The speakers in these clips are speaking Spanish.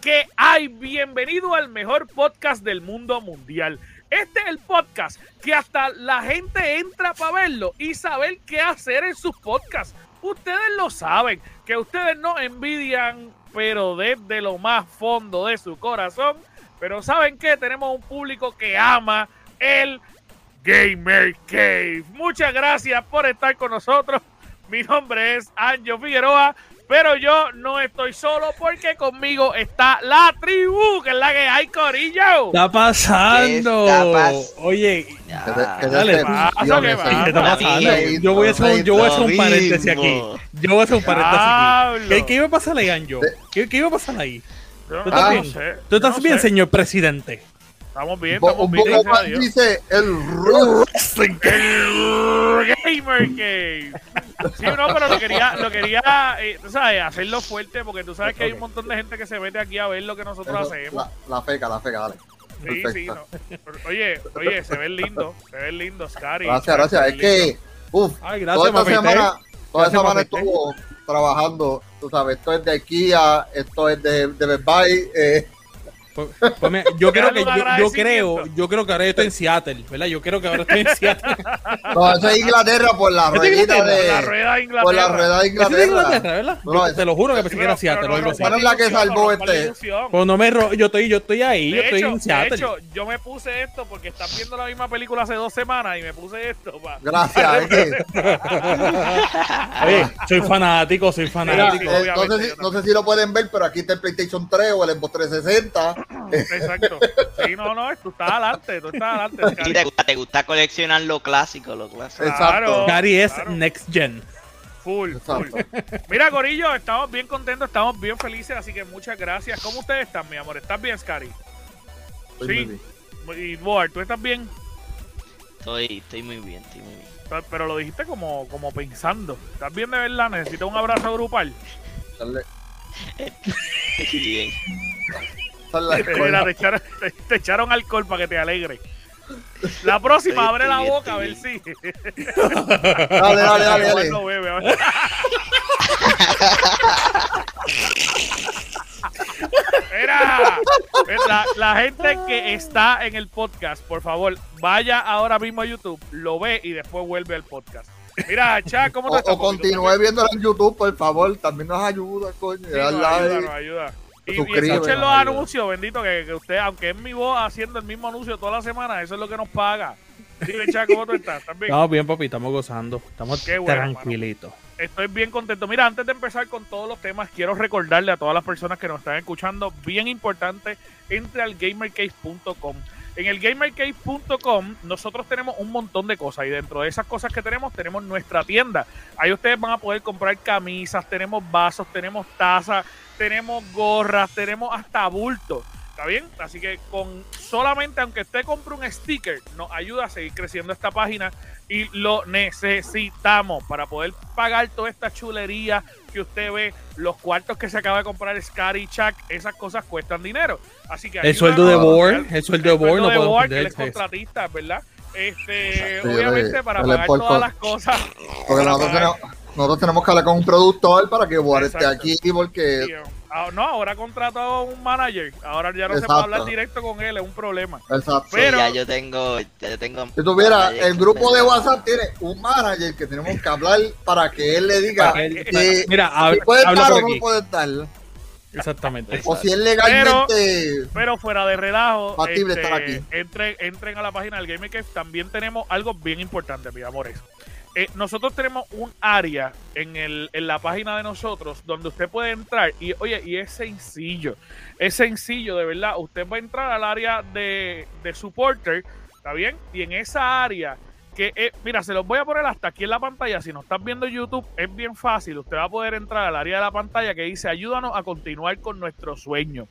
que hay? Bienvenido al mejor podcast del mundo mundial. Este es el podcast que hasta la gente entra para verlo y saber qué hacer en sus podcasts. Ustedes lo saben, que ustedes no envidian, pero desde lo más fondo de su corazón. Pero ¿saben qué? Tenemos un público que ama el Gamer Cave. Muchas gracias por estar con nosotros. Mi nombre es Anjo Figueroa, pero yo no estoy solo porque conmigo está la tribu, que es la que hay, Corillo. está pasando? ¿Qué está pas- Oye, Ya. ¿Qué te- qué dale, Yo voy a hacer un, yo voy a hacer un paréntesis aquí. Yo voy a hacer un paréntesis aquí. ¿Qué, qué iba a pasar ahí, Anjo? De- ¿Qué, qué iba a pasar ahí? Yo ¿Tú estás Ah, bien? sé, ¿Tú yo estás no bien, sé. señor presidente? Estamos bien, Bo- estamos Un bien. Dios. dice el wrestling. El Gamer Cave. Sí, no, pero lo quería, lo quería, eh, tú sabes, hacerlo fuerte porque tú sabes que hay un montón de gente que se mete aquí a ver lo que nosotros Eso, hacemos. La, la feca, la feca, dale. Sí, sí, no. Pero, Oye, oye, se ven lindos, se ven lindos, Scary. Gracias, gracias. Es que, uff, toda esta semana, toda Gracias, semana mamita. estuvo trabajando, tú sabes, esto es de IKEA, esto es de, de Best Buy, eh, Pues, pues mira, yo creo que yo, creo, yo creo que ahora yo estoy en Seattle, ¿verdad? Yo creo que ahora estoy en Seattle. no, eso es Inglaterra por la ¿Es de ruedita Inglaterra? La de, rueda de por la Inglaterra. rueda de ¿Es de Inglaterra, Inglaterra. verdad? No, Yo es- te lo juro que pensé que era Seattle no. ¿Cuál es la que salvó este? Pues no me ro- yo estoy, yo estoy ahí, yo De estoy hecho, en de Seattle. hecho, yo me puse esto porque están viendo la misma película hace dos semanas y me puse esto. pa- Gracias, Oye, soy fanático, soy mira, fanático. sí, eh, no, obviamente, sé yo si, no sé si lo pueden ver, pero aquí está el PlayStation 3 o el Xbox 360. Exacto. Sí, no, no, tú estás adelante, tú estás adelante. Y Scary. te gusta, te gusta coleccionar lo clásico, lo clásico. Exacto. Gary es claro. Next Gen. Full, full. Mira, Corillo, estamos bien contentos, estamos bien felices, así que muchas gracias. ¿Cómo ustedes están, mi amor? ¿Estás bien, Scary? Estoy Sí. muy bien. Y Boar, ¿tú estás bien? Estoy, estoy muy bien, estoy muy bien. Pero lo dijiste como, como pensando. ¿Estás bien de verdad? ¿Necesitas un abrazo grupal? Dale. Estoy bien. Esa es la Mira, escuela. te echaron, te, te echaron alcohol para que te alegre. La próxima, abre la boca a ver si. Dale, dale, dale, Boar dale. no bebe, a ver. Mira, la, la gente que está en el podcast, por favor, vaya ahora mismo a YouTube, lo ve y después vuelve al podcast. Mira, Cha, ¿cómo O, te estás? o continúe viéndolo en YouTube, por favor. También nos ayuda, coño. Sí, nos ayuda, nos ayuda. Y, y escuchen los anuncios, bendito, que, que usted, aunque es mi voz haciendo el mismo anuncio toda la semana, eso es lo que nos paga. Dime, Cha, ¿cómo tú estás? ¿Estás bien? Estamos bien, papi, estamos gozando. Estamos bueno, tranquilitos. Estoy bien contento. Mira, antes de empezar con todos los temas, quiero recordarle a todas las personas que nos están escuchando, bien importante, entre al gamercase.com. En el gamercase.com nosotros tenemos un montón de cosas y dentro de esas cosas que tenemos tenemos nuestra tienda. Ahí ustedes van a poder comprar camisas, tenemos vasos, tenemos tazas, tenemos gorras, tenemos hasta bultos. ¿Está bien? Así que con solamente, aunque usted compre un sticker, nos ayuda a seguir creciendo esta página y lo necesitamos para poder pagar toda esta chulería que usted ve, los cuartos que se acaba de comprar Scary Chuck, esas cosas cuestan dinero. Así que El sueldo de Board, el sueldo de Board no de Board, que él es contratista, ¿verdad? Este, Sí, obviamente para pagar por todas las cosas. Porque nosotros pagar- tenemos, nosotros tenemos que hablar con un productor para que Boar esté aquí porque Sí, ah, no, ahora contrató a un manager. Ahora ya no se puede hablar directo con él, es un problema. exacto. Sí, Pero- ya yo tengo, ya yo tengo. Si tuviera el grupo de WhatsApp tiene un manager que tenemos que hablar para que él le diga Para que él- que Mira, si puede estar o no puede estar. Exactamente. O si es legalmente Pero fuera de relajo, Factible este, estar aquí. Entren, entren a la página del Gamer Cave. También tenemos algo bien importante, mis amores. Eh, nosotros tenemos un área en, el, en la página de nosotros donde usted puede entrar y, oye, y es sencillo. Es sencillo, de verdad. Usted va a entrar al área de, de supporter, ¿está bien? Y en esa área que, eh, mira, se los voy a poner hasta aquí en la pantalla. Si no están viendo YouTube, es bien fácil. Usted va a poder entrar al área de la pantalla que dice ayúdanos a continuar con nuestro sueño.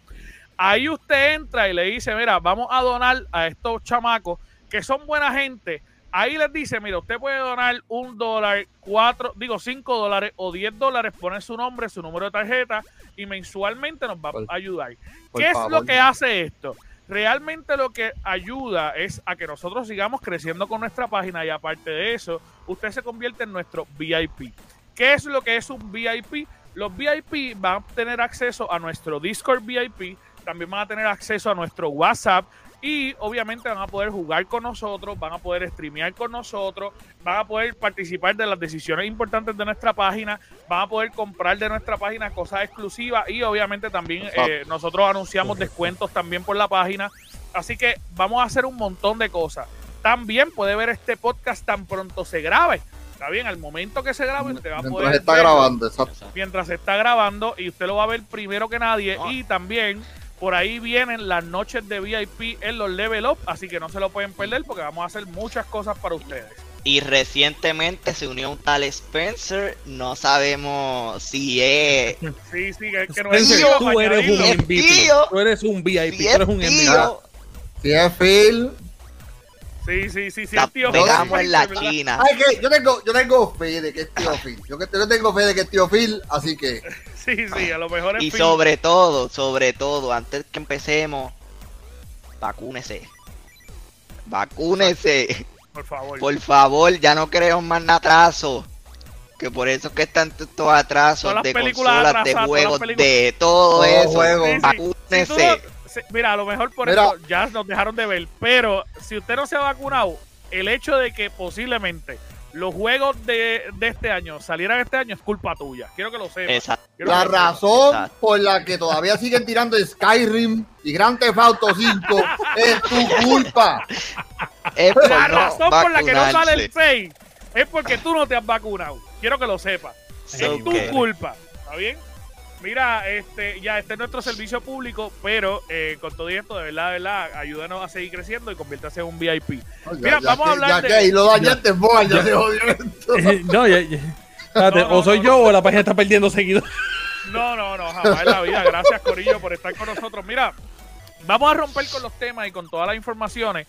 Ahí usted entra y le dice, mira, vamos a donar a estos chamacos que son buena gente. Ahí les dice, mira, usted puede donar un dólar, cuatro, digo, cinco dólares o diez dólares, poner su nombre, su número de tarjeta y mensualmente nos va Por- a ayudar. ¿Qué es lo que hace esto? Realmente lo que ayuda es a que nosotros sigamos creciendo con nuestra página y aparte de eso, usted se convierte en nuestro VIP. ¿Qué es lo que es un VIP? Los VIP van a tener acceso a nuestro Discord VIP, también van a tener acceso a nuestro WhatsApp y obviamente van a poder jugar con nosotros, van a poder streamear con nosotros, van a poder participar de las decisiones importantes de nuestra página, van a poder comprar de nuestra página cosas exclusivas y obviamente también eh, nosotros anunciamos descuentos también por la página. Así que vamos a hacer un montón de cosas. También puede ver este podcast tan pronto se grabe. Está bien, al momento que se grabe, usted va a poder. Mientras está verlo grabando, exacto. mientras se está grabando y usted lo va a ver primero que nadie. Y también por ahí vienen las noches de VIP en los Level Up, así que no se lo pueden perder porque vamos a hacer muchas cosas para ustedes. Y recientemente se unió un tal Spencer. No sabemos si es. Sí, sí, que, que no es tío, tú eres un. Es MVP. Tú eres un VIP. Tú es eres un MVP. Si es Phil. Sí, sí, sí, sí, la el tío pegamos Phil, en la ¿verdad? China. Ay, que yo tengo, yo tengo fe de que es tío Phil. Yo, que, yo tengo fe de que es tío Phil, así que Sí, sí, a lo mejor es Y Phil. sobre todo, sobre todo, antes que empecemos, vacúnese. Vacúnese. Por favor. Por favor, ya no queremos más atraso. Que por eso es que están estos atrasos de películas consolas, atrasadas, de juegos, de todo Todo eso. juego. Sí, sí. Vacúnese. Si mira, a lo mejor por Mira. eso ya nos dejaron de ver. Pero si usted no se ha vacunado, el hecho de que posiblemente los juegos de, de este año salieran este año es culpa tuya. Quiero que lo sepas. La razón Exacto. por la que todavía siguen tirando Skyrim y Grand Theft Auto 5 es tu culpa. Es por La no razón por la que no sale el vacunarse. 6 es porque tú no te has vacunado. Quiero que lo sepas. So es tu culpa. ¿Está bien? Mira, este, ya este es nuestro servicio público, pero eh, con todo esto, de verdad, de verdad, ayúdanos a seguir creciendo y conviértase en un VIP. Ya- Mira, ya vamos a hablar ya de- que ahí lo dañaste, ya se jodió esto. no, ya, ya. Espérate, No, no, o soy no, yo no. o la página está perdiendo seguido. No, no, no, jamás en la vida. Gracias, Corillo, por estar con nosotros. Mira, vamos a romper con los temas y con todas las informaciones.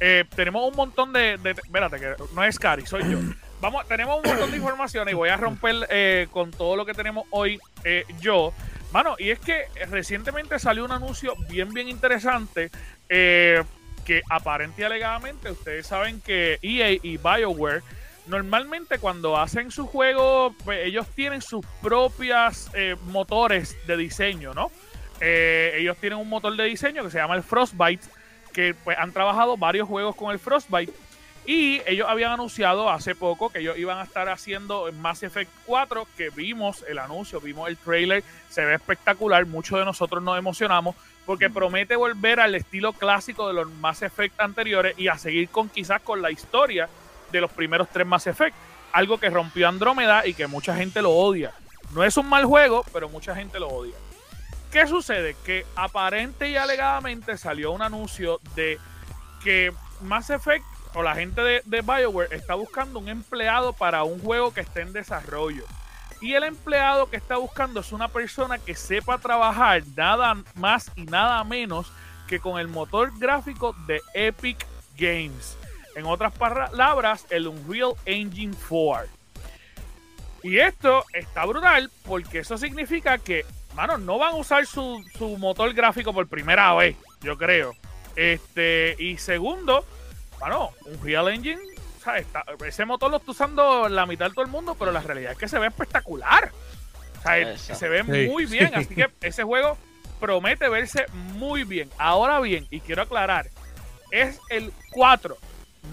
Eh, tenemos un montón de, de- Espérate, que no es Cari, soy yo. Vamos, tenemos un montón de informaciones y voy a romper eh, con todo lo que tenemos hoy eh, yo. Mano, y es que recientemente salió un anuncio bien, bien interesante eh, que aparente y alegadamente ustedes saben que EA y BioWare normalmente cuando hacen su juego, pues, ellos tienen sus propias eh, motores de diseño, ¿no? Ellos tienen un motor de diseño que se llama el Frostbite, que pues, han trabajado varios juegos con el Frostbite. Y ellos habían anunciado hace poco que ellos iban a estar haciendo Mass Effect 4, que vimos el anuncio, vimos el trailer, se ve espectacular, muchos de nosotros nos emocionamos, porque promete volver al estilo clásico de los Mass Effect anteriores y a seguir con quizás con la historia de los primeros tres Mass Effect. Algo que rompió Andrómeda y que mucha gente lo odia. No es un mal juego, pero mucha gente lo odia. ¿Qué sucede? Que aparente y alegadamente salió un anuncio de que Mass Effect o la gente de, BioWare está buscando un empleado para un juego que esté en desarrollo. Y el empleado que está buscando es una persona que sepa trabajar nada más y nada menos que con el motor gráfico de Epic Games. En otras palabras, el Unreal Engine 4. Y esto está brutal porque eso significa que, mano, no van a usar su, su motor gráfico por primera vez, yo creo. Este, y segundo, mano, Unreal Engine, o sea, está- ese motor lo está usando la mitad de todo el mundo, pero la realidad es que se ve espectacular. O sea, Exacto. se ve Sí. muy bien, así que ese juego promete verse muy bien. Ahora bien, y quiero aclarar, es el 4,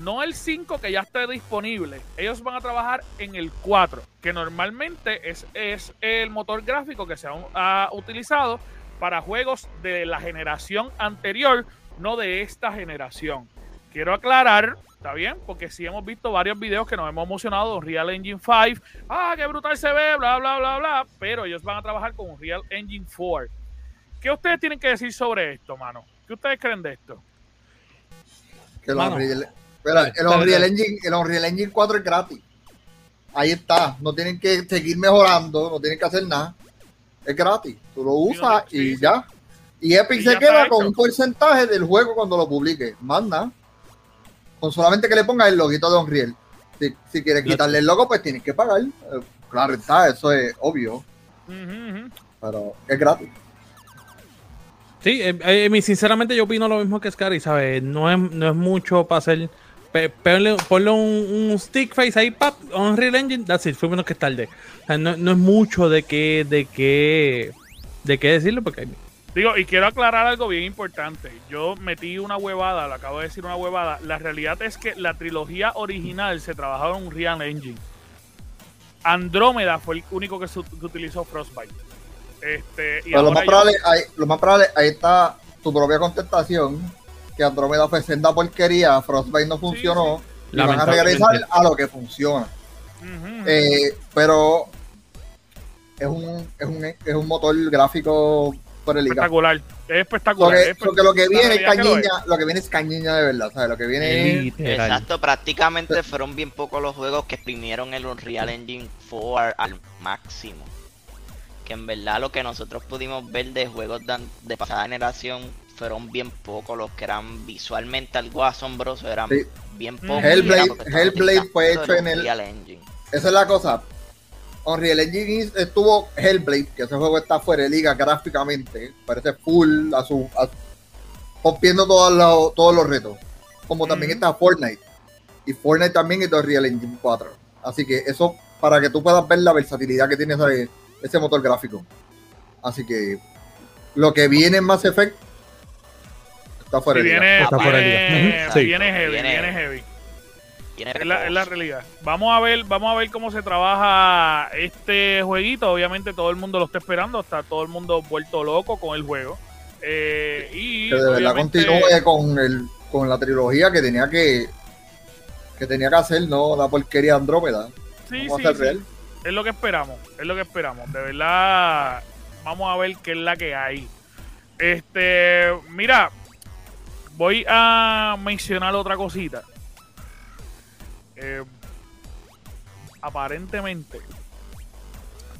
no el 5 que ya está disponible. Ellos van a trabajar en el 4, que normalmente es, es el motor gráfico que se ha, ha utilizado para juegos de la generación anterior, no de esta generación. Quiero aclarar, ¿está bien? Porque sí hemos visto varios videos que nos hemos emocionado de Unreal Engine 5. Ah, qué brutal se ve, bla, bla, bla, bla. Pero ellos van a trabajar con Unreal Engine 4. ¿Qué ustedes tienen que decir sobre esto, mano? ¿Qué ustedes creen de esto? Que el Mano. Unreal, espera, el, Unreal. Engine, el Unreal Engine 4 es gratis. Ahí está. No tienen que seguir mejorando, no tienen que hacer nada. Es gratis. Tú lo usas sí, y sí. ya. Y Epic Y se queda con hecho. un porcentaje del juego cuando lo publique. Más nada. Con solamente que le pongas el loguito de Unreal. Si, si quieres quitarle el logo, pues tienes que pagar. Eh, Claro está, eso es obvio. Pero es gratis. Sí, eh, eh, mi- sinceramente yo opino lo mismo que Scary, ¿sabes? No es, no es mucho para hacer pe- ponle, ponle un, un stick face ahí, pap, Unreal Engine, that's it, fue menos que tarde. O sea, no, no es mucho de qué, de qué, de qué decirlo, porque Digo, y quiero aclarar algo bien importante. Yo metí una huevada, le acabo de decir una huevada. La realidad es que la trilogía original se trabajaba en un Real Engine. Andrómeda fue el único que, su- que utilizó Frostbite. Este, y Pero lo más, yo- probable, ahí, lo más probable, ahí está tu propia contestación, que Andrómeda fue senda porquería, Frostbite no funcionó, y van a regresar a lo que funciona. Eh, pero es un, es, un, es un motor gráfico por el liga. espectacular. Es espectacular. que, es lo que, lo que la viene es realidad que lo cañiña, lo que viene es cañiña de verdad, ¿sabes? Lo que viene es... literal. Exacto, prácticamente fueron bien pocos los juegos que exprimieron el Unreal Engine 4 al máximo. Que en verdad lo que nosotros pudimos ver de juegos de, pasada generación fueron bien pocos los que eran visualmente algo asombroso, eran Sí. bien pocos. Hellblade- porque Hellblade fue hecho en el- Unreal Engine. Esa es la cosa. Unreal Engine estuvo Hellblade, que ese juego está fuera de liga gráficamente, parece full, a su, a- rompiendo todos los, todos los retos. Como también está Fortnite. Y Fortnite también es de Unreal Engine 4. Así que eso, para que tú puedas ver la versatilidad que tiene ese, ese motor gráfico. Así que lo que viene en Mass Effect está fuera de liga. viene, Está fuera de liga. viene- Ujú, sí. viene heavy, viene heavy. Tiene Es la, es la reposo. realidad. Vamos a ver, vamos a ver cómo se trabaja este jueguito. Obviamente todo el mundo lo está esperando, está todo el mundo vuelto loco con el juego. Eh, y que de verdad continúe con el con la trilogía que tenía que que tenía que hacer, no la porquería Andrómeda. Sí, Vamos sí, sí. real. Es lo que esperamos, es lo que esperamos. De verdad, vamos a ver qué es la que hay. Este, mira, voy a mencionar otra cosita. Eh, aparentemente,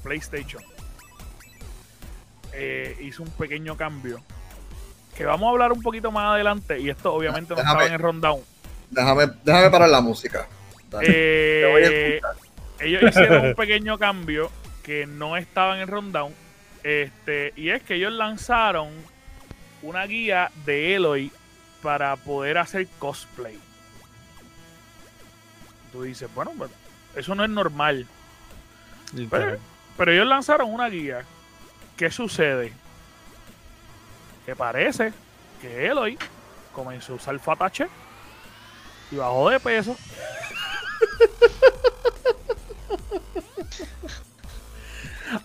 PlayStation eh, hizo un pequeño cambio. Que vamos a hablar un poquito más adelante. Y esto obviamente no estaba en el rundown. Déjame, déjame parar la música. Dale. Te voy a Eh, escuchar. ellos hicieron un pequeño cambio que no estaba en el rundown. Este, y es que ellos lanzaron una guía de Eloy para poder hacer cosplay. Tú dices, bueno, pero eso no es normal. Literal. Pero ellos lanzaron una guía. ¿Qué sucede? Que parece que Eloy comenzó a usar Fatache y bajó de peso.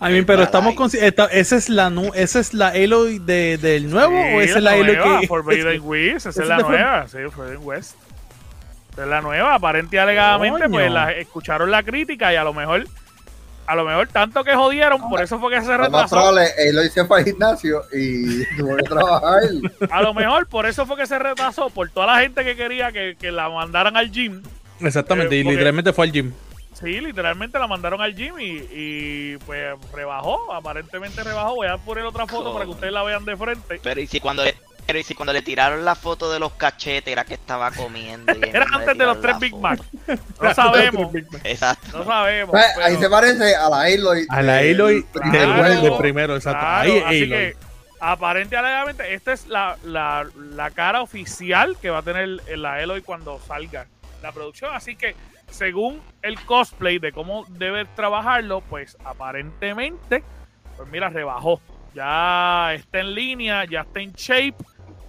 I mean, pero estamos con esta- esa es la nu- esa es la Eloy de, del nuevo o esa es la Eloy que Forbidden West, esa es la nueva, sí, Forbidden West. Es la nueva, aparente y alegadamente, Coño. pues la, escucharon la crítica y a lo mejor, a lo mejor tanto que jodieron, por eso fue que se retrasó. probable, él lo hizo para el gimnasio y tuvo que trabajar. A lo mejor por eso fue que se retrasó, por toda la gente que quería que, que la mandaran al gym. Exactamente, Eh, y porque- literalmente fue al gym. Sí, literalmente la mandaron al gym y, y, pues rebajó, aparentemente rebajó. Voy a poner otra foto para que ustedes la vean de frente. Pero y si cuando pero y si cuando le tiraron la foto de los cachetes era que estaba comiendo. y Era antes de los tres Big. Mac. No sabemos, Exacto. no sabemos. Pues, ahí se parece a la Aloy. A la primero. del, Claro, del primero, exacto. Claro, Ahí así Aloy. que aparente y alegadamente esta es la, la, la cara oficial que va a tener la Eloy cuando salga la producción. Así que según el cosplay de cómo debe trabajarlo, pues aparentemente, pues mira, rebajó. Ya está en línea, ya está en shape,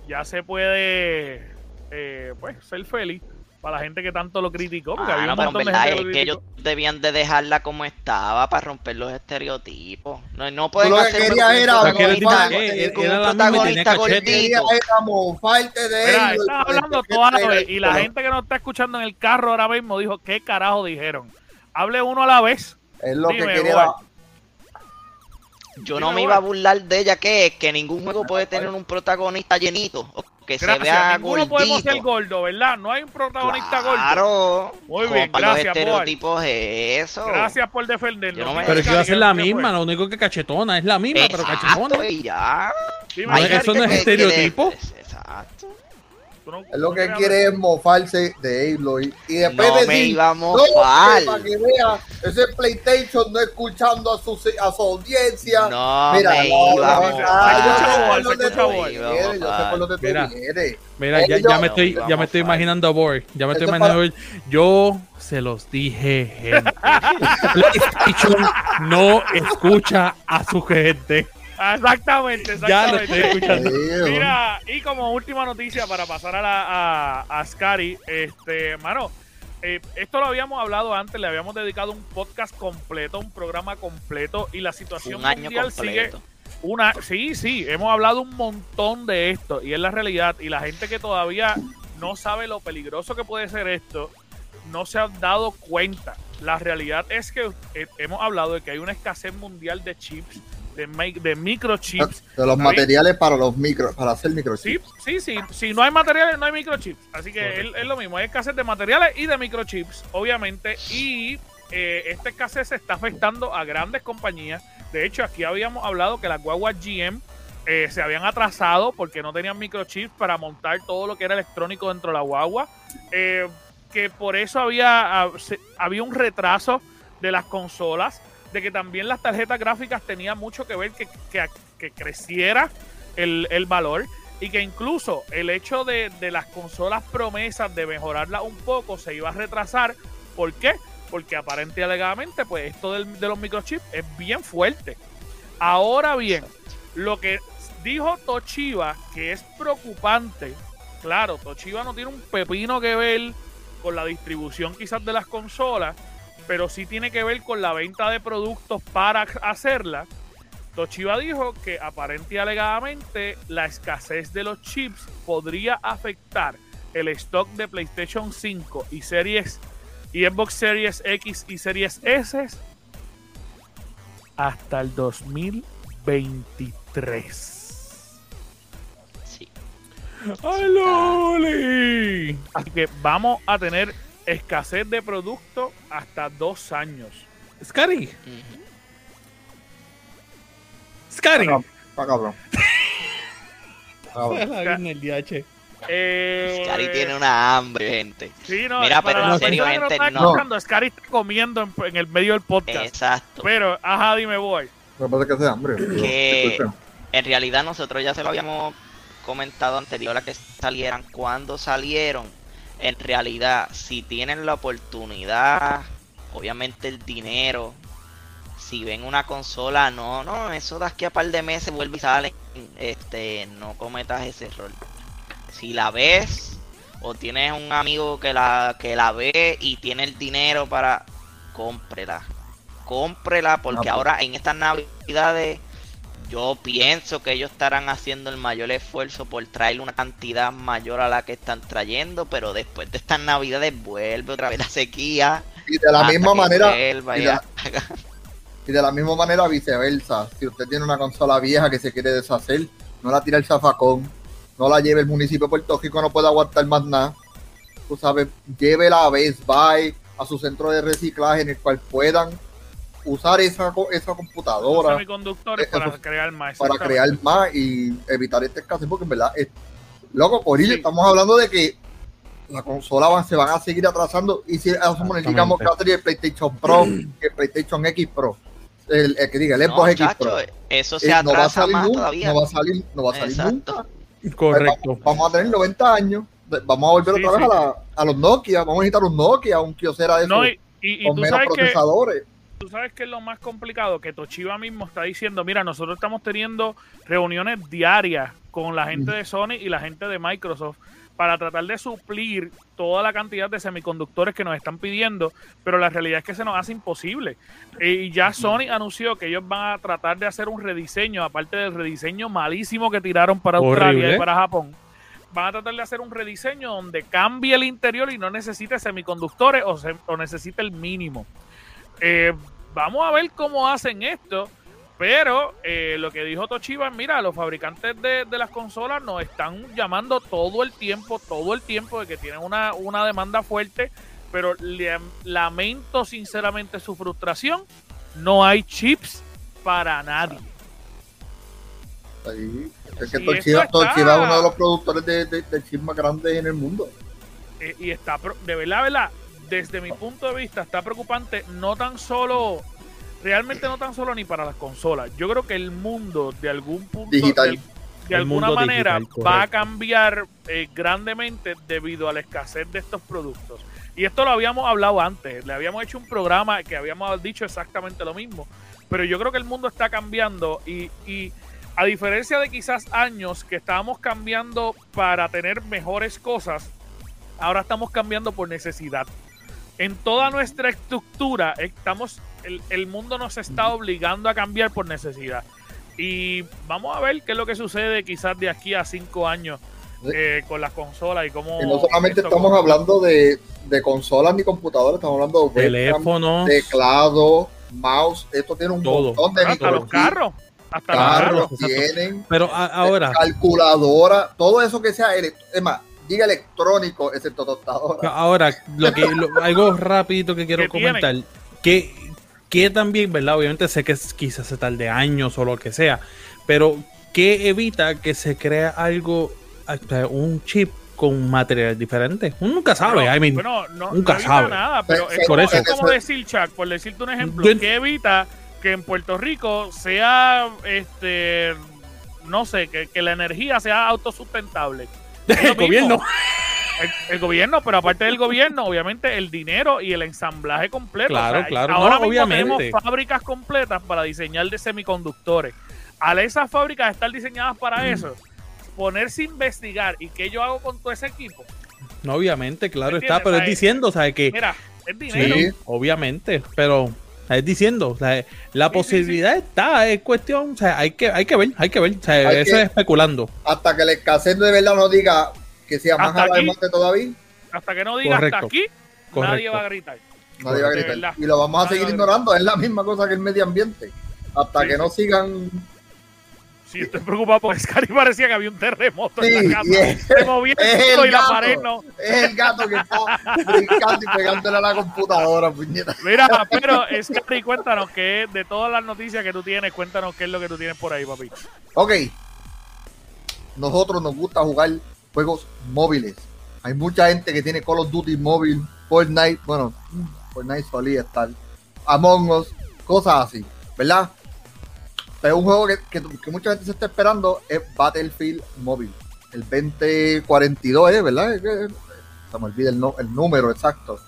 ya se puede eh, pues ser feliz para la gente que tanto lo criticó. Porque Ah, había no, un pero en verdad es que lo que ellos debían de dejarla como estaba para romper los estereotipos. No, no pueden lo que hacer querías un era sea, que que- con era un protagonista. Quería gordito. era mofarte de Mira, él. estás hablando toda la vez y la gente que nos está escuchando en el carro ahora mismo dijo, ¿qué carajo dijeron? Hable uno a la vez. Es lo que Dime, quería. Bob. Yo no me iba a burlar de ella, que es que ningún juego puede tener un protagonista llenito. O que se vea. Ninguno podemos ser gordito. gordo, ¿verdad? No hay un protagonista gordo. Claro. Muy bien, para los gracias, Bob. estereotipos es eso. Gracias por defendernos. No Pero que va a ser la misma, lo único que cachetona, es la misma, pero cachetona. y ya. Dime, Ay, Hay ¿qué- eso no es que- estereotipo. Exacto. No- Él lo no que quiere es mofarse de Aloy. Y después No me decir, iba a no, mofar. que para que vea, ese PlayStation no escuchando a su, a su audiencia. No Mira, me no, iba a no, ah, tú Mira. ya, ya me estoy, No, ya me estoy imaginando a Boy. Ya me estoy Esto imaginando a Boy. Yo se los dije, gente. PlayStation no escucha a su gente. Exactamente, Ya lo exactamente. estoy escuchando. Sí, Mira, y como última noticia para pasar a la a, a Scary, este, mano, eh, esto lo habíamos hablado antes, le habíamos dedicado un podcast completo, un programa completo y la situación Un año mundial sigue una, sí, sí, hemos hablado un montón de esto y es la realidad y la gente que todavía no sabe lo peligroso que puede ser esto, no se han dado cuenta. La realidad es que eh, hemos hablado de que hay una escasez mundial de chips, de, mi- de microchips. De los materiales para los micro, para hacer microchips. sí, sí. Si no hay materiales, no hay microchips. Así que es, es lo mismo. Hay escasez de materiales y de microchips, obviamente. Y eh, esta escasez se está afectando a grandes compañías. De hecho, aquí habíamos hablado que las guaguas GM eh, se habían atrasado porque no tenían microchips para montar todo lo que era electrónico dentro de la guagua. Eh, que por eso había, ah, había un retraso de las consolas. De que también las tarjetas gráficas tenían mucho que ver que, que, que creciera el, el valor y que incluso el hecho de, de las consolas promesas de mejorarlas un poco se iba a retrasar. ¿Por qué? Porque aparente y alegadamente, pues esto del- de los microchips es bien fuerte. Ahora bien, lo que dijo Toshiba, que es preocupante, claro, Toshiba no tiene un pepino que ver con la distribución quizás de las consolas, pero sí tiene que ver con la venta de productos para hacerla. Toshiba dijo que aparente y alegadamente la escasez de los chips podría afectar el stock de PlayStation 5 y series y Xbox Series X y Series S hasta el 2023. Sí. ¡Ay, Loli! Así que vamos a tener escasez de producto hasta dos años. Scary, Ujú. Scary. Está cabrón. Eh, Scary tiene una hambre, gente. Sí, no, Mira, pero en serio, gente, no. escuchando, Scary está comiendo en, en el medio del podcast. Exacto. Pero, ajá, dime, voy. Lo que pasa es que hace hambre. Que-. En realidad nosotros ya se lo habíamos comentado anterior a que salieran. Cuando salieron, en realidad, si tienen la oportunidad, obviamente el dinero, si ven una consola, no, no, eso de aquí a par de meses vuelve y sale. Este, no cometas ese error. Si la ves, o tienes un amigo que la, que la ve y tiene el dinero para, cómprela. Cómprela porque Ah, pues. ahora en estas navidades yo pienso que ellos estarán haciendo el mayor esfuerzo por traer una cantidad mayor a la que están trayendo, pero después de estas navidades vuelve otra vez la sequía. Y de la misma manera, vuelva y de- haga- Y de la misma manera viceversa. Si usted tiene una consola vieja que se quiere deshacer, no la tire al zafacón, no la lleve el municipio de Puerto Rico, no puede aguantar más nada. Tú sabes, llévela a Best Buy, a su centro de reciclaje en el cual puedan usar esa, co- esa Los computadora semiconductores Eh, para crear más. para crear más y evitar este escasez, porque en verdad, es, loco, Corillo, Sí. estamos hablando de que la consola se van a seguir atrasando y si asumo, digamos que va el PlayStation Pro, el PlayStation X Pro, el, el que diga, el No, Xbox X Pro. eso Eh, se no va a atrasa salir más nunca, todavía. no va a salir, no va a salir Exacto. nunca. Correcto. Vamos, vamos a tener 90 años, vamos a volver Sí, otra vez sí. a, la- a los Nokia, vamos a necesitar un Nokia, un Kyocera de esos No, y, y- y con tú menos sabes que procesadores. Tú sabes que es lo más complicado que Toshiba mismo está diciendo, mira, nosotros estamos teniendo reuniones diarias con la gente de Sony y la gente de Microsoft para tratar de suplir toda la cantidad de semiconductores que nos están pidiendo, pero la realidad es que se nos hace imposible. Eh, Y ya Sony anunció que ellos van a tratar de hacer un rediseño, aparte del rediseño malísimo que tiraron para Australia Horrible. y para Japón. Van a tratar de hacer un rediseño donde cambie el interior y no necesite semiconductores o, se- o necesite el mínimo. Eh, vamos a ver cómo hacen esto. Pero eh, lo que dijo Toshiba, mira, los fabricantes de, de las consolas nos están llamando todo el tiempo, todo el tiempo de que tienen una, una demanda fuerte, pero le- lamento sinceramente su frustración. No hay chips para nadie. Ahí. Es que Toshiba, Toshiba es uno de los productores de, de, de chips más grandes en el mundo. Eh, y está, de verdad, verdad, desde mi punto de vista, está preocupante no tan solo, realmente no tan solo ni para las consolas. Yo creo que el mundo de algún punto, Digital. de, de alguna manera, digital, va a cambiar eh, grandemente debido a la escasez de estos productos. Y esto lo habíamos hablado antes, le habíamos hecho un programa que habíamos dicho exactamente lo mismo. Pero yo creo que el mundo está cambiando y, y a diferencia de quizás años que estábamos cambiando para tener mejores cosas, ahora estamos cambiando por necesidad. En toda nuestra estructura, estamos, el, el mundo nos está obligando a cambiar por necesidad. Y vamos a ver qué es lo que sucede quizás de aquí a cinco años eh, con las consolas y cómo... Y no solamente estamos hablando de, de consolas ni computadoras, estamos hablando de webcam, Teléfono. teclado, mouse. Esto tiene un Todo. montón de hasta los carros. Hasta los Carros carros. Exacto. tienen. Pero a- ahora, calculadora, todo eso que sea, es más, diga electrónico, excepto tostadora. ahora, lo que, lo- algo rapidito que quiero ¿Qué comentar, que, que también, ¿verdad? Obviamente sé que es- quizás se tarde años o lo que sea, pero que evita que se crea algo, hasta un chip con materiales diferentes. Uno nunca sabe, Bueno, I mean, bueno, no, nunca no sabe. nada, pero Pe- es, por eso. es como decir, Chuck, por decirte un ejemplo, Yo que evita que en Puerto Rico sea, este, no sé, que, que la energía sea autosustentable. El mismo. gobierno. El, el gobierno, pero aparte del gobierno, obviamente el dinero y el ensamblaje completo. Claro, claro, Ahora no, mismo obviamente. tenemos fábricas completas para diseñar de semiconductores. Al esas fábricas estar diseñadas para Mm. eso, ponerse a investigar y qué yo hago con todo ese equipo. No, obviamente, claro está, pero O es sea, diciendo, ¿sabes que Mira, es dinero. Sí. obviamente, pero es diciendo, o sea, la Sí, sí, posibilidad está, es cuestión, o sea, hay que, hay que ver, hay que ver, o sea, Hay eso que- es especulando. Hasta que la escesez de verdad nos diga que sea más alarmante todavía, Hasta que no diga Correcto, hasta aquí, nadie va a gritar. nadie va a gritar. verdad. Y lo vamos a Nadie seguir va a ignorando, es la misma cosa que el medio ambiente. Hasta Sí, que no sigan. Sí, estoy preocupado porque Scary parecía que había un terremoto Sí, en la casa. es- Se movía el es piso el y la pared no. Es el gato que está brincando y pegándole a la computadora, puñeta. Mira, pero Scary, cuéntanos que de todas las noticias que tú tienes, cuéntanos qué es lo que tú tienes por ahí, papi. Ok. Nosotros nos gusta jugar juegos móviles. Hay mucha gente que tiene Call of Duty móvil, Fortnite, bueno, Fortnite solía estar, Among Us, cosas así, ¿verdad? Pero un juego que, que- que mucha gente se está esperando es Battlefield móvil. El 2042, ¿eh? ¿verdad? Es que- Se me olvida el, no- el número exacto.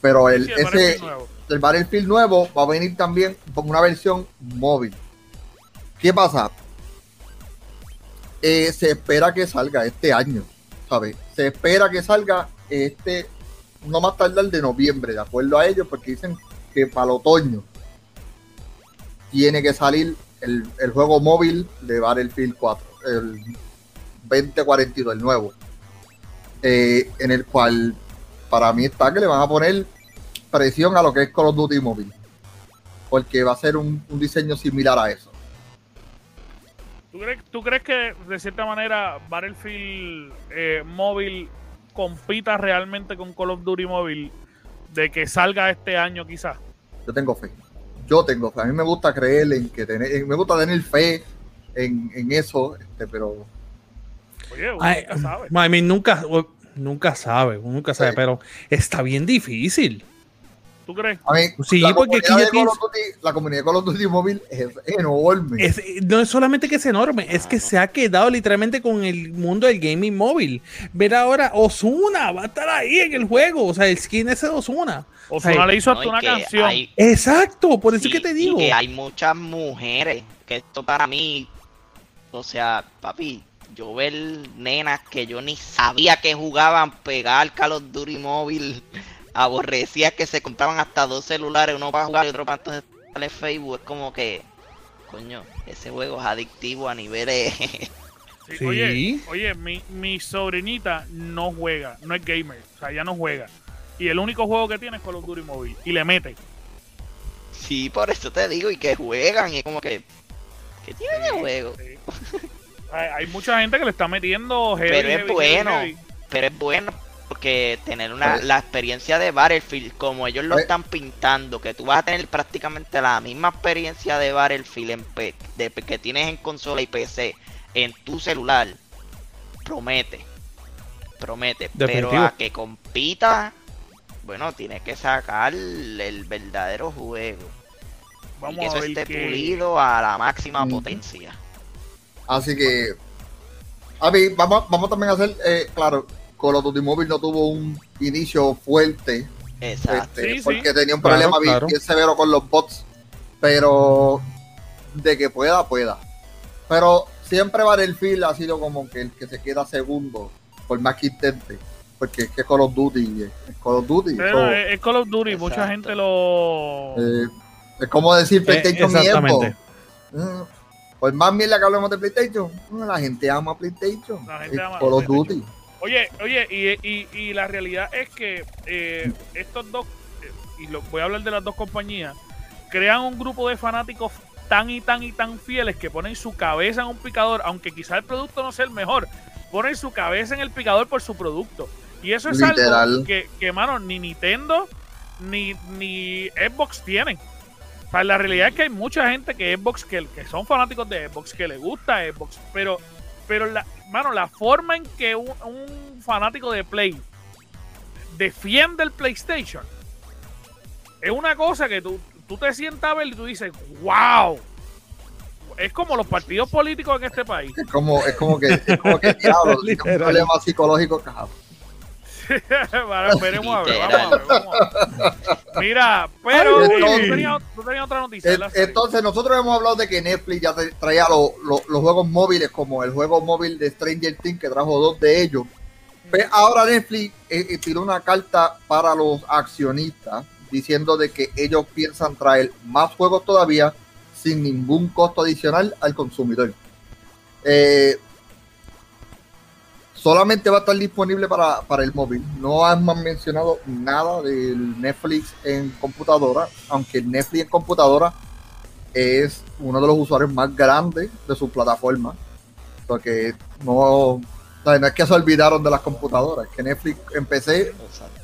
Pero el, Sí, el ese, Battlefield nuevo. el Battlefield nuevo va a venir también con una versión móvil. ¿Qué pasa? Eh, se espera que salga este año, ¿sabes? Se espera que salga este, no más tardar de noviembre, de acuerdo a ellos, porque dicen que para el otoño tiene que salir el, el juego móvil de Battlefield 4, el 2042, el nuevo, eh, en el cual para mí está que le van a poner presión a lo que es Call of Duty móvil, porque va a ser un, un diseño similar a eso. ¿Tú crees, tú crees que de cierta manera Battlefield eh, móvil compita realmente con Call of Duty móvil de que salga este año quizás? Yo tengo fe. Yo tengo fe. A mí me gusta creer en que tener, en- me gusta tener fe en, en eso, este, pero Oye, uno Ay, nunca sabe. I mean, nunca, nunca sabe, uno nunca sabe, Sí. pero está bien difícil. ¿Tú crees? a mí Sí, la, porque comunidad aquí de ya Call tienes- of Duty, la comunidad de Call of Duty móvil es enorme. Es- no es solamente que es enorme, es que se ha quedado literalmente con el mundo del gaming móvil. Ver ahora, Osuna va a estar ahí en el juego, o sea, el skin ese de Osuna. Osuna le hizo hasta una canción. hay- Exacto, por eso es que te y digo. que hay muchas mujeres, que esto para mí, o sea, papi, yo ver nenas que yo ni sabía que jugaban pegar Call of Duty móvil, aborrecía que se compraban hasta dos celulares, uno para jugar y otro para entonces darle Facebook, es como que, coño, ese juego es adictivo a niveles... Sí, Sí. Oye, oye mi, mi sobrinita no juega, no es gamer, o sea, ella no juega. Y el único juego que tiene es Call of Duty móvil. Y le mete. sí, por eso te digo, y que juegan, y es como que, ¿qué tiene de juego? Sí. hay, hay mucha gente que le está metiendo heavy, Pero es heavy, bueno. heavy. pero es bueno porque tener una, Pues- la experiencia de Battlefield, como ellos lo Pues- están pintando, que tú vas a tener prácticamente la misma experiencia de Battlefield en P- de, que tienes en consola y PC en tu celular, promete. Promete. Pero a que compita, bueno, tienes que sacar el verdadero juego. y Vamos que a eso ver esté pulido a la máxima potencia. Así que, a ver, vamos, vamos también a hacer, eh, claro, Call of Duty Mobile no tuvo un inicio fuerte, Exacto. este, Sí, sí. porque tenía un Claro, problema bien, claro. bien severo con los bots, pero de que pueda, pueda. Pero siempre Battlefield ha sido como que el que se queda segundo, por más que intente, porque es que Call of Duty es Call of Duty. Pero so, es es Call of Duty, mucha gente lo. eh, es como decir Eh, PlayStation. Mm, Por más mierda que hablemos de PlayStation, mm, la gente ama PlayStation. La gente ama Call of. Duty. Oye, oye, y, y, y la realidad es que eh, estos dos, eh, y lo, voy a hablar de las dos compañías, crean un grupo de fanáticos tan y tan y tan fieles que ponen su cabeza en un picador, aunque quizá el producto no sea el mejor, ponen su cabeza en el picador por su producto. Y eso es algo que, que, mano, ni Nintendo ni, ni Xbox tienen. O sea, la realidad es que hay mucha gente que Xbox, que, que son fanáticos de Xbox, que le gusta Xbox, pero, pero la, mano, la forma en que un, un fanático de Play defiende el PlayStation es una cosa que tú, tú te sientas a ver y tú dices, wow. Es como los partidos políticos en este país. Es como, es como que, es como que diablo, un problema psicológico, cabrón. Bueno, veremos a ver, vamos a ver, vamos a ver. Mira, pero Ay, eh, tú, entonces- tenías, tú tenías otra noticia. Entonces, nosotros hemos hablado de que Netflix ya traía lo- lo- los juegos móviles, como el juego móvil de Stranger Things, que trajo dos de ellos. Pues ahora Netflix eh, eh, tiró una carta para los accionistas diciendo de que ellos piensan traer más juegos todavía sin ningún costo adicional al consumidor. Eh, solamente va a estar disponible para, para el móvil. No han mencionado nada del Netflix en computadora, aunque el Netflix en computadora es uno de los usuarios más grandes de su plataforma. Porque no, no es que se olvidaron de las computadoras, es que Netflix en PC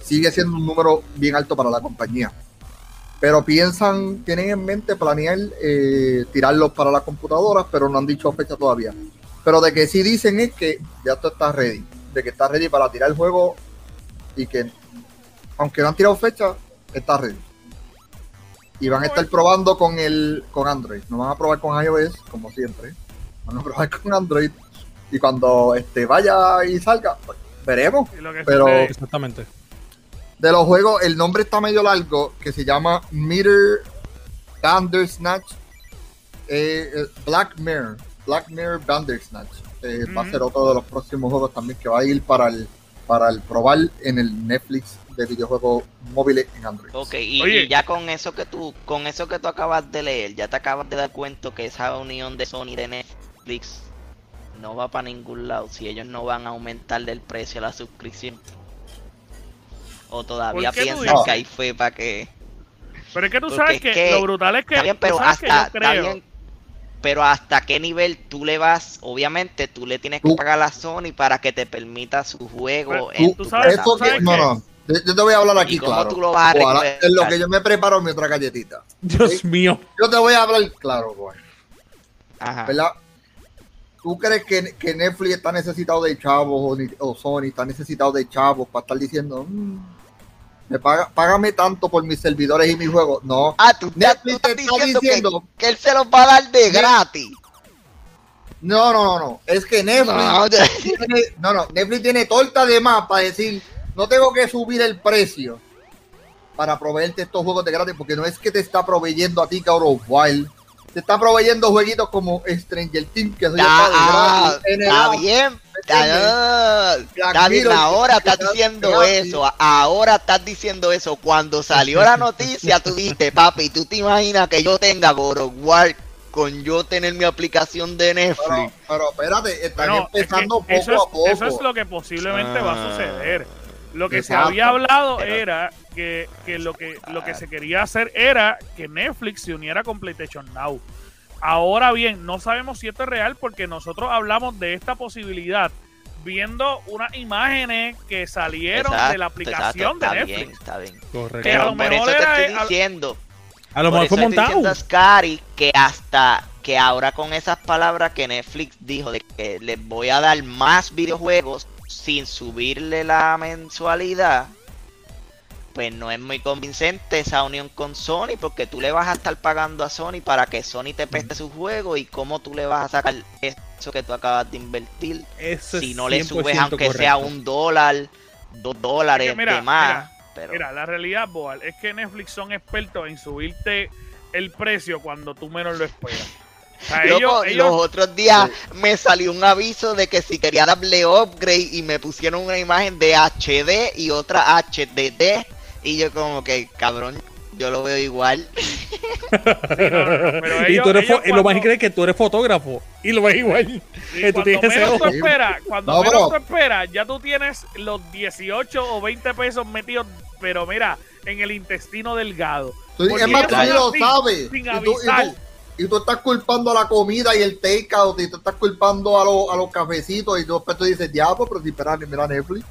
sigue siendo un número bien alto para la compañía. Pero piensan, tienen en mente planear eh, tirarlos para las computadoras, pero no han dicho fecha todavía. Pero de que sí dicen es que ya esto está ready, de que está ready para tirar el juego y que, aunque no han tirado fecha, está ready. Y van a estar probando con el con Android. No van a probar con iOS, como siempre. Van a probar con Android. Y cuando este vaya y salga, pues, veremos Y lo que pero- sucede- Exactamente. de los juegos, el nombre está medio largo, que se llama Mirror Bandersnatch. Eh, eh, Black Mirror. Black Mirror Bandersnatch. Eh, Va a Ujú. ser otro de los próximos juegos también que va a ir para el para el probar en el Netflix de videojuegos móviles en Android. Ok, y, ya con eso que tú, con eso que tú acabas de leer, ya te acabas de dar cuenta que esa unión de Sony y de Netflix no va para ningún lado si ellos no van a aumentarle el precio a la suscripción. O todavía ¿Por qué tú piensan que ahí fue para que. Pero es que tú Porque sabes es que, que- lo brutal es que, Está bien, tú pero sabes que hasta, yo está creo, bien, pero hasta qué nivel tú le vas, obviamente tú le tienes que pagar a Sony para que te permita su juego Pero en tú tu sabes- tú no, no. Yo, te voy a hablar aquí, ¿Y cómo claro. tú lo vas a Ojalá- recoger? en lo que yo me preparo mi otra galletita. Dios mío. Yo te voy a hablar claro, güey. Ajá. ¿verdad? ¿Tú crees que, que Netflix está necesitado de chavos o, ni- o Sony está necesitado de chavos para estar diciendo, "Mm, me paga, págame tanto por mis servidores y mis juegos? No. Ah, tú, estás te está diciendo, diciendo- que, que él se los va a dar de gratis. No, no, no, no. Es que Netflix, No, tiene, no, no, Netflix tiene torta de más para decir, no tengo que subir el precio para proveerte estos juegos de gratis, porque no es que te está proveyendo a ti, cabrón, Wild. Te está proveyendo jueguitos como Stranger Things, que está de Ah, está bien. Ah, Mirror, ahora estás está diciendo eso. Ahora estás diciendo eso. Cuando salió la noticia, tú dijiste, papi, ¿tú te imaginas que yo tenga God of War con yo tener mi aplicación de Netflix? pero espérate, están Bueno, es que empezando poco es, a poco. eso es lo que posiblemente va a suceder. Lo que Exacto. se había hablado Pero- era que, que lo que lo que se quería hacer era que Netflix se uniera con PlayStation Now. Ahora bien, no sabemos si esto es real porque nosotros hablamos de esta posibilidad viendo unas imágenes que salieron Exacto, de la aplicación exacto, de está Netflix. bien, está bien. Correcto. Que a lo por mejor eso te era- estoy a- diciendo. A lo por mejor eso fue estoy montado. a Scary que hasta que ahora con esas palabras que Netflix dijo de que les voy a dar más videojuegos sin subirle la mensualidad, pues no es muy convincente esa unión con Sony porque tú le vas a estar pagando a Sony para que Sony te preste su juego y cómo tú le vas a sacar eso que tú acabas de invertir Eso si no le subes 100% aunque sea un dólar, dos dólares Es que mira, de más. mira, pero Mira, la realidad, Boal, es que Netflix son expertos en subirte el precio cuando tú menos lo esperas. O sea, Loco, ellos, los otros días me salió un aviso de que si quería darle upgrade y me pusieron una imagen de HD y otra HDD y yo como que cabrón, yo lo veo igual. sí, no, no, no, pero y tú eres ellos y lo más cuando- increíble es que tú eres fotógrafo y lo ves igual. Sí, que tú cuando tienes ese menos tú esperas, cuando No, menos tú esperas, ya tú tienes los 18 o 20 pesos metidos, pero mira, en el intestino delgado. Es más, tú lo sin- sabes. sin Y tú, y, avisar. tú, y tú estás culpando a la comida y el takeout, y tú estás culpando a, los- a los cafecitos, y tú, después tú dices, diablo, pero si espera, mira Netflix,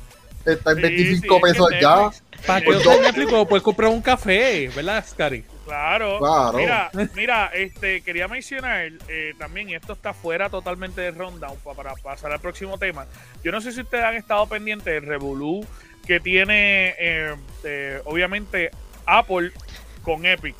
está en Sí, 25 sí, es que pesos ya. Netflix- ¿Para qué usar Netflix cuando puedes comprar un café? ¿Verdad, Scary? Claro. Claro. Mira, mira, este, quería mencionar eh, también, y esto está fuera totalmente de rundown pa- para pasar al próximo tema. Yo no sé si ustedes han estado pendientes del Revolú que tiene, eh, eh, obviamente, Apple con Epic.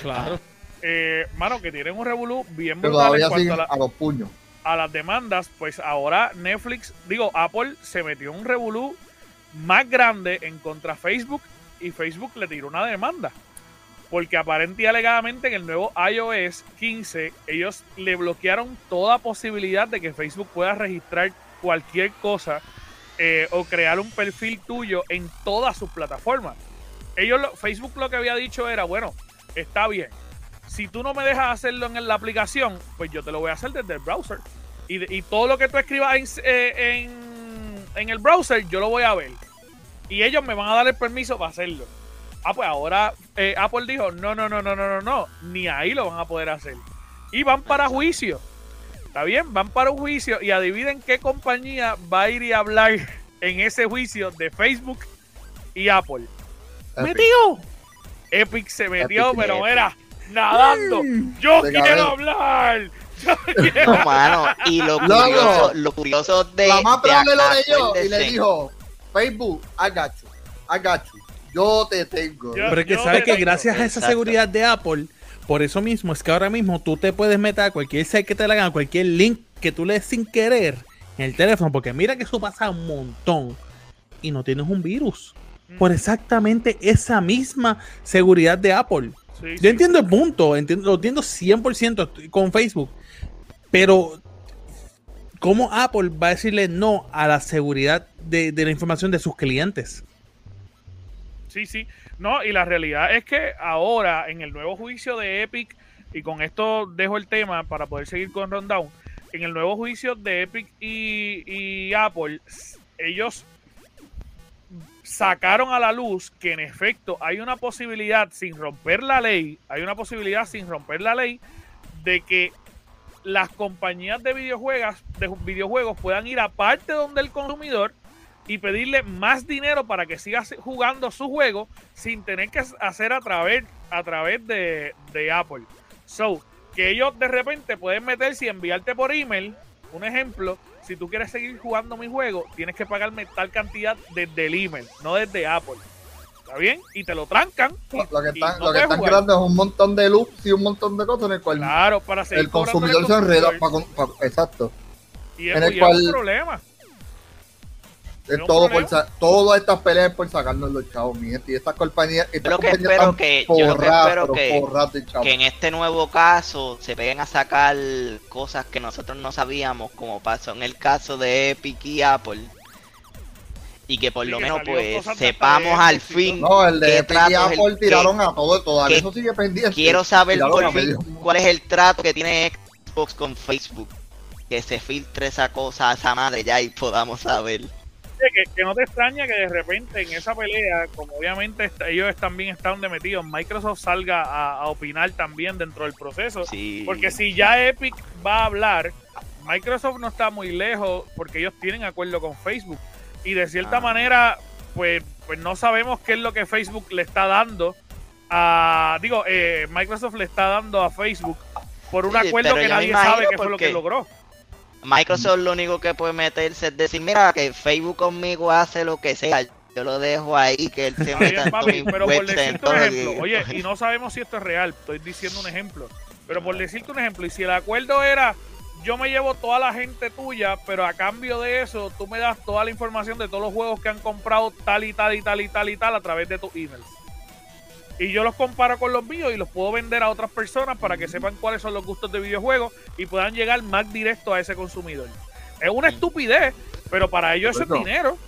Claro. Eh, mano, que tienen un Revolú bien Pero brutal en todavía cuanto siguen a, la- a los puños. a las demandas. Pues ahora Netflix, digo, Apple se metió en un Revolú más grande en contra Facebook y Facebook le tiró una demanda. Porque aparente y alegadamente en el nuevo iOS 15 ellos le bloquearon toda posibilidad de que Facebook pueda registrar cualquier cosa eh, o crear un perfil tuyo en todas sus plataformas. Ellos, lo- Facebook lo que había dicho era, bueno, está bien. Si tú no me dejas hacerlo en la aplicación, pues yo te lo voy a hacer desde el browser. Y, y todo lo que tú escribas en, eh, en, en el browser, yo lo voy a ver. Y ellos me van a dar el permiso para hacerlo. Ah, pues ahora eh, Apple dijo, no, no, no, no, no, no, no, ni ahí lo van a poder hacer. Y van para juicio. ¿Está bien? Van para un juicio y adivinen qué compañía va a ir y hablar en ese juicio de Facebook y Apple. ¡Metido! Epic se metió, Epic, pero Epic. era nadando. Yo De quiero hablar. No, mano, y lo curioso, lo curioso de, la más probable lo leyó y le dijo, Facebook, got you, yo te tengo. Yo- Pero es que sabes que tengo. gracias a esa Exacto. seguridad de Apple, por eso mismo es que ahora mismo tú te puedes meter a cualquier site que te la hagan, cualquier link que tú le des sin querer en el teléfono, porque mira que eso pasa un montón y no tienes un virus. Por exactamente esa misma seguridad de Apple. Sí, sí. Yo entiendo el punto, entiendo, lo entiendo 100% con Facebook, pero ¿cómo Apple va a decirle no a la seguridad de, de la información de sus clientes? Sí, sí. No, y la realidad es que ahora, en el nuevo juicio de Epic, y con esto dejo el tema para poder seguir con Rundown, en el nuevo juicio de Epic y, y Apple, ellos sacaron a la luz que en efecto hay una posibilidad, sin romper la ley, hay una posibilidad sin romper la ley, de que las compañías de videojuegos, de videojuegos puedan ir aparte donde el consumidor y pedirle más dinero para que siga jugando su juego sin tener que hacer a través, a través de, de Apple. So, que ellos de repente pueden meterse y enviarte por email, un ejemplo, si tú quieres seguir jugando mi juego, tienes que pagarme tal cantidad desde el email, no desde Apple. ¿Está bien? Y te lo trancan. Lo que están, no lo que están creando es un montón de loops y un montón de cosas en el cual Claro, para el consumidor se enreda. exacto. Y es, en el y es un cual- problema. Es todo por todas estas peleas por sacarnos los chavos, mi gente. Y estas compañías, estas lo que espero yo lo que espero que- que en este nuevo caso se peguen a sacar cosas que nosotros no sabíamos, como pasó en el caso de Epic y Apple. Y que por Sí, lo menos pues sepamos al fin. No, el qué de Epic y trato es el Apple que- tiraron a todo, todavía que- eso sigue pendiente. Quiero saber por fin cuál es el trato que tiene Xbox con Facebook. Que se filtre esa cosa a esa madre ya y podamos saber. Oye, que, que no te extraña que de repente en esa pelea, como obviamente ellos también están de metidos, Microsoft salga a, a opinar también dentro del proceso. Sí. Porque si ya Epic va a hablar, Microsoft no está muy lejos porque ellos tienen acuerdo con Facebook. Y de cierta Ah. manera, pues, pues no sabemos qué es lo que Facebook le está dando a. Digo, eh, Microsoft le está dando a Facebook por un Sí, acuerdo que nadie sabe qué fue lo que logró. Microsoft lo único que puede meterse es decir, mira, que Facebook conmigo hace lo que sea. Yo lo dejo ahí, que él se meta papi, pero por decirte un lo ejemplo, oye, y no sabemos si esto es real, estoy diciendo un ejemplo, pero por decirte un ejemplo, y si el acuerdo era, yo me llevo toda la gente tuya, pero a cambio de eso, tú me das toda la información de todos los juegos que han comprado tal y tal y tal y tal y tal a través de tus emails. Y yo los comparo con los míos y los puedo vender a otras personas para que sepan cuáles son los gustos de videojuegos y puedan llegar más directo a ese consumidor. Es una estupidez, pero para ellos eso es dinero.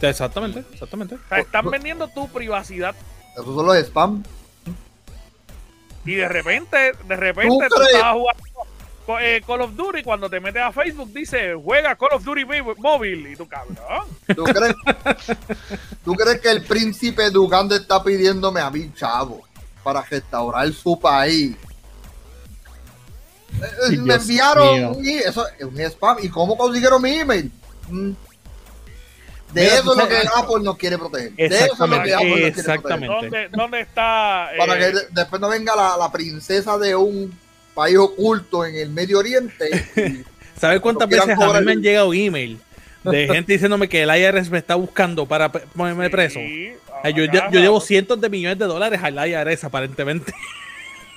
Exactamente, exactamente. O sea, están vendiendo tu privacidad Esos son los spam. Y de repente, de repente ¿Tú tú, estabas jugando eh, Call of Duty cuando te metes a Facebook dice juega Call of Duty móvil y tú cabrón. ¿Tú crees, ¿Tú crees que el príncipe de Uganda está pidiéndome a mí, chavo, para restaurar su país? Eh, eh, me enviaron mío. un, eso, es un spam. ¿Y cómo consiguieron mi email? Mm. De Mira, eso es lo que Apple nos quiere proteger. De eso es lo que Exactamente, Apple nos quiere proteger. ¿Dónde, dónde está? eh, Para que de- después no venga la, la princesa de un país oculto en el Medio Oriente. ¿Sabes cuántas veces a mí me han llegado email de gente diciéndome que el IRS me está buscando para ponerme sí, preso? ah, Ay, yo, yo- carajo. yo llevo cientos de millones de dólares al IRS aparentemente.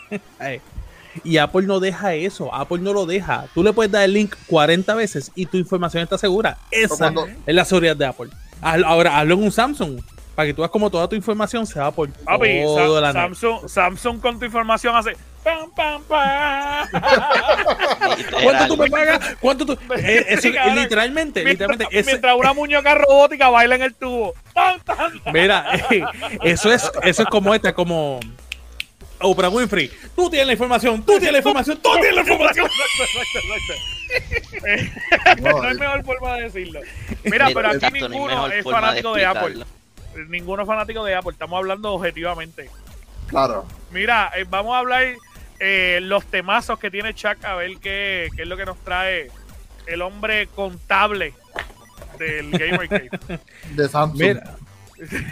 Ay. Y Apple no deja eso, Apple no lo deja. Tú le puedes dar el link 40 veces y tu información está segura. Esa cuando- es la seguridad de Apple. Ahora, hazlo en un Samsung para que tú veas como toda tu información se va por Papi, todo Sa- la. Samsung, Samsung con tu información hace pam pam pam. ¿Cuánto tú me pagas? ¿Cuánto tú? Eh, eso, Sí, cabrón. literalmente, mientras, literalmente. ese- mientras una muñeca robótica baila en el tubo. Tan, tan. Mira, eso es, eso es como esta, como Oprah Winfrey. Tú tienes la información, tú tienes la información, tú tienes la información. no hay mejor forma de decirlo. Mira, pero aquí ninguno es fanático de, Apple. Ninguno es fanático de Apple. Estamos hablando objetivamente. claro. Mira, eh, vamos a hablar eh, los temazos que tiene Chuck, a ver qué, qué es lo que nos trae el hombre contable del Gamergate. De Samsung. Mira,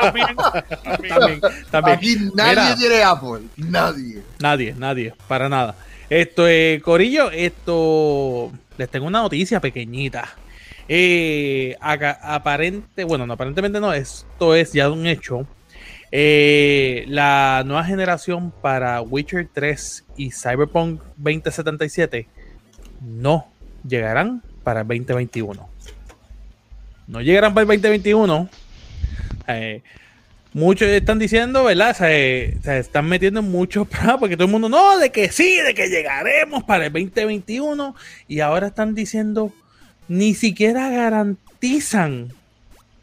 también, también. también, también. Aquí nadie Mira. tiene Apple. Nadie. Nadie, nadie, para nada. Esto, eh, Corillo, esto. Les tengo una noticia pequeñita. Eh, acá- aparente, bueno, no, aparentemente no, esto es ya un hecho. Eh, la nueva generación para Witcher 3 y Cyberpunk 2077 no llegarán para el 2021. No llegarán para el 2021. Eh, muchos están diciendo, ¿verdad? Se, se están metiendo en muchos porque todo el mundo, no, de que sí, de que llegaremos para el 2021. Y ahora están diciendo, ni siquiera garantizan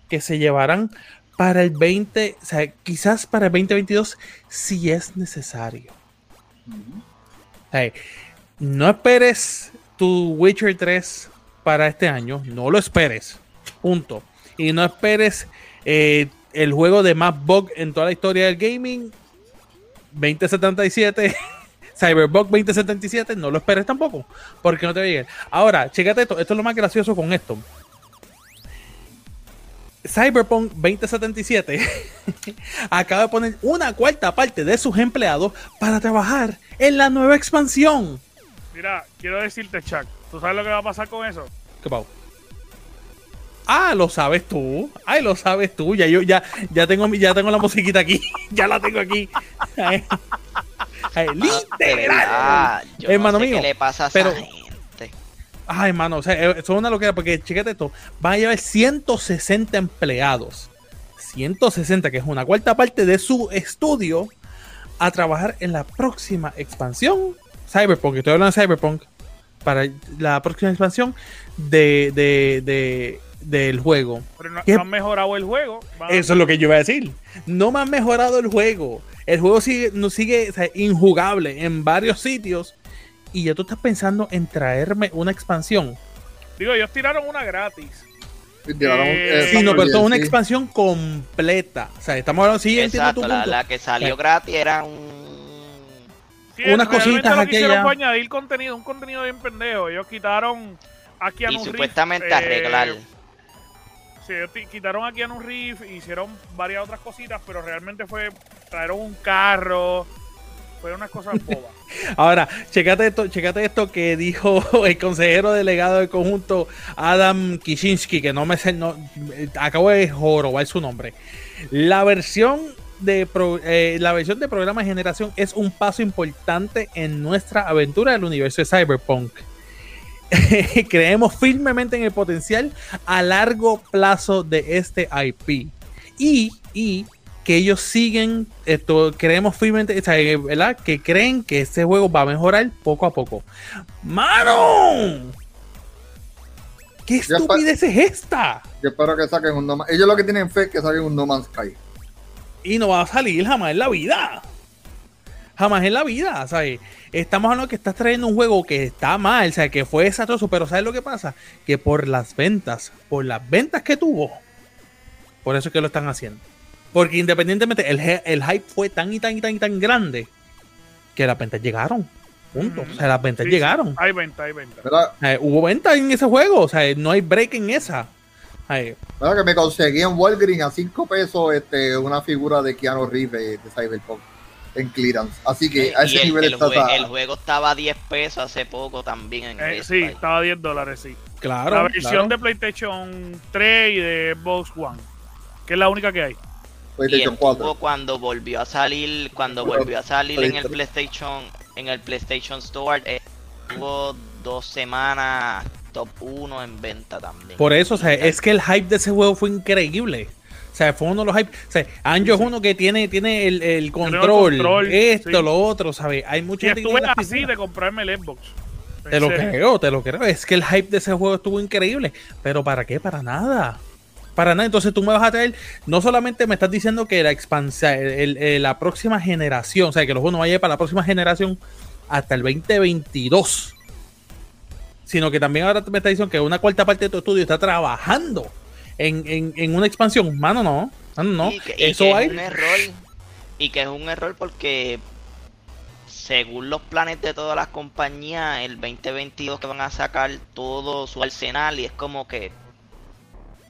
que se llevarán para el 20, o sea, quizás para el 2022 si es necesario. No esperes tu Witcher 3 para este año, no lo esperes. Punto. Y no esperes eh, el juego de más bug en toda la historia del gaming 2077. Cyberbug 2077, no lo esperes tampoco, porque no te va a llegar. Ahora, chécate esto, esto es lo más gracioso con esto. Cyberpunk 2077 acaba de poner una cuarta parte de sus empleados para trabajar en la nueva expansión. Mira, quiero decirte, Chuck, ¿tú sabes lo que va a pasar con eso? ¿Qué pasa? Ah, lo sabes tú. Ay, lo sabes tú. Ya yo ya, ya tengo mi- ya tengo la musiquita aquí. ya la tengo aquí. Ay, literal. verdad, yo Hermano no sé mío, ¿Qué le pasa a pero- esa gente? Ay, hermano, o sea, eh, eso es una locura porque chécate esto. Van a llevar 160 empleados. 160, que es una cuarta parte de su estudio, a trabajar en la próxima expansión. Cyberpunk, estoy hablando de Cyberpunk. Para la próxima expansión de, de, de- del juego. Pero no, han mejorado el juego. Van- Eso es lo que yo iba a decir. No me han mejorado el juego. El juego sigue, no sigue o sea, injugable en varios sitios. Y ya tú estás pensando en traerme una expansión. Digo, ellos tiraron una gratis. Tiraron, Eh, Sí, no, pero esto es una sí. expansión completa. O sea, estamos hablando, sí, entiendo tu Exacto, la, punto. la que salió Eh. gratis era un Sí, unas cositas lo que hicieron fue añadir contenido, un contenido bien pendejo. Ellos quitaron aquí a Y un supuestamente arreglar. Sí, ellos ti- quitaron aquí a un riff, hicieron varias otras cositas, pero realmente fue trajeron un carro, fue unas cosas bobas. Ahora, checate esto, checate esto que dijo el consejero delegado del conjunto Adam Kishinsky, que no me sé, no, eh, acabo de jorobar su nombre. La versión de pro- eh, la versión de programa generación es un paso importante en nuestra aventura del universo de Cyberpunk. Creemos firmemente en el potencial a largo plazo de este IP. Y, y que ellos siguen, esto, creemos firmemente, o sea, eh, ¿verdad? Que creen que este juego va a mejorar poco a poco. ¡Mano! ¿Qué estupidez es esta? Yo espero que saquen un No Man's Ellos lo que tienen fe es que saquen un No Man's Sky. Y no va a salir jamás en la vida. Jamás en la vida, ¿sabes? Estamos hablando que estás trayendo un juego que está mal, o sea, que fue desastroso, pero ¿sabes lo que pasa? Que por las ventas, por las ventas que tuvo, por eso es que lo están haciendo. Porque independientemente, el, hype fue tan y tan y tan y tan grande que las ventas llegaron. Punto. O sea, las ventas Sí, llegaron. Hay venta, hay venta. Hubo ventas en ese juego, o sea, no hay break en esa. O sea, ¿Verdad? Que me conseguí en Walgreens a 5 pesos este, una figura de Keanu Reeves de Cyberpunk en clearance. Así que a Y ese el, nivel el está. el juego estaba a 10 pesos hace poco también en Eh, sí, estaba a 10 dólares, sí. claro. la versión claro. de PlayStation 3 y de Xbox One, que es la única que hay. Y PlayStation estuvo 4. cuando volvió a salir, cuando volvió a salir en el PlayStation, en el PlayStation Store, eh, estuvo dos semanas top 1 en venta también. Por eso, o sea, es que el hype de ese juego fue increíble. O sea, fue uno de los hype. O sea, Anjo es uno que tiene, tiene el, el control, control, esto, sí. lo otro, ¿sabes? Hay mucha Y gente que estuve la así de comprarme el Xbox. Te lo creo, te lo creo. Es que el hype de ese juego estuvo increíble. Pero ¿para qué? Para nada. Para nada. Entonces tú me vas a traer, no solamente me estás diciendo que la expansión, la próxima generación, o sea, que los juegos no vayan para la próxima generación hasta el 2022. Sino que también ahora me estás diciendo que una cuarta parte de tu estudio está trabajando en, en- en una expansión. Mano, no. Mano, no. Y que, y Eso que hay. es un error. Y que es un error porque según los planes de todas las compañías, el 2022 que van a sacar todo su arsenal y es como que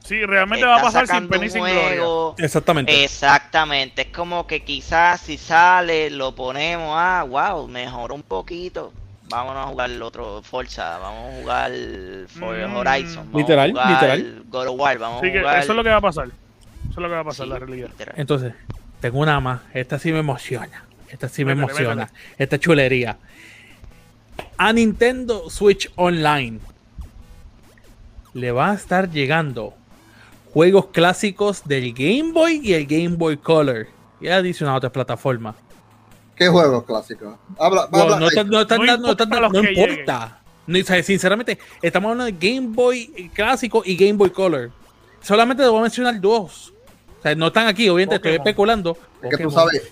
Sí, realmente va a pasar sin pena y sin gloria. Exactamente. Exactamente, es como que quizás si sale, lo ponemos, ah, wow, mejoró un poquito. Vámonos a jugar el otro Forza, vamos a jugar For Mm. Horizon, vamos Literal, a jugar literal. God of War, vamos Así a que jugar. eso es lo que va a pasar. Eso es lo que va a pasar, Sí, la realidad. literal. Entonces, tengo una más. Esta sí me emociona. Esta sí me emociona. Esta chulería. A Nintendo Switch Online le va a estar llegando juegos clásicos del Game Boy y el Game Boy Color. Y adicionado a otras plataformas. ¿Qué juegos clásicos? Habla, Bueno, habla- no, están- no están No importa dando- los no que importa. No, o sea, sinceramente, estamos hablando de Game Boy clásico y Game Boy Color. Solamente debo mencionar dos. O sea, no están aquí, obviamente estoy especulando. es que tú sabes.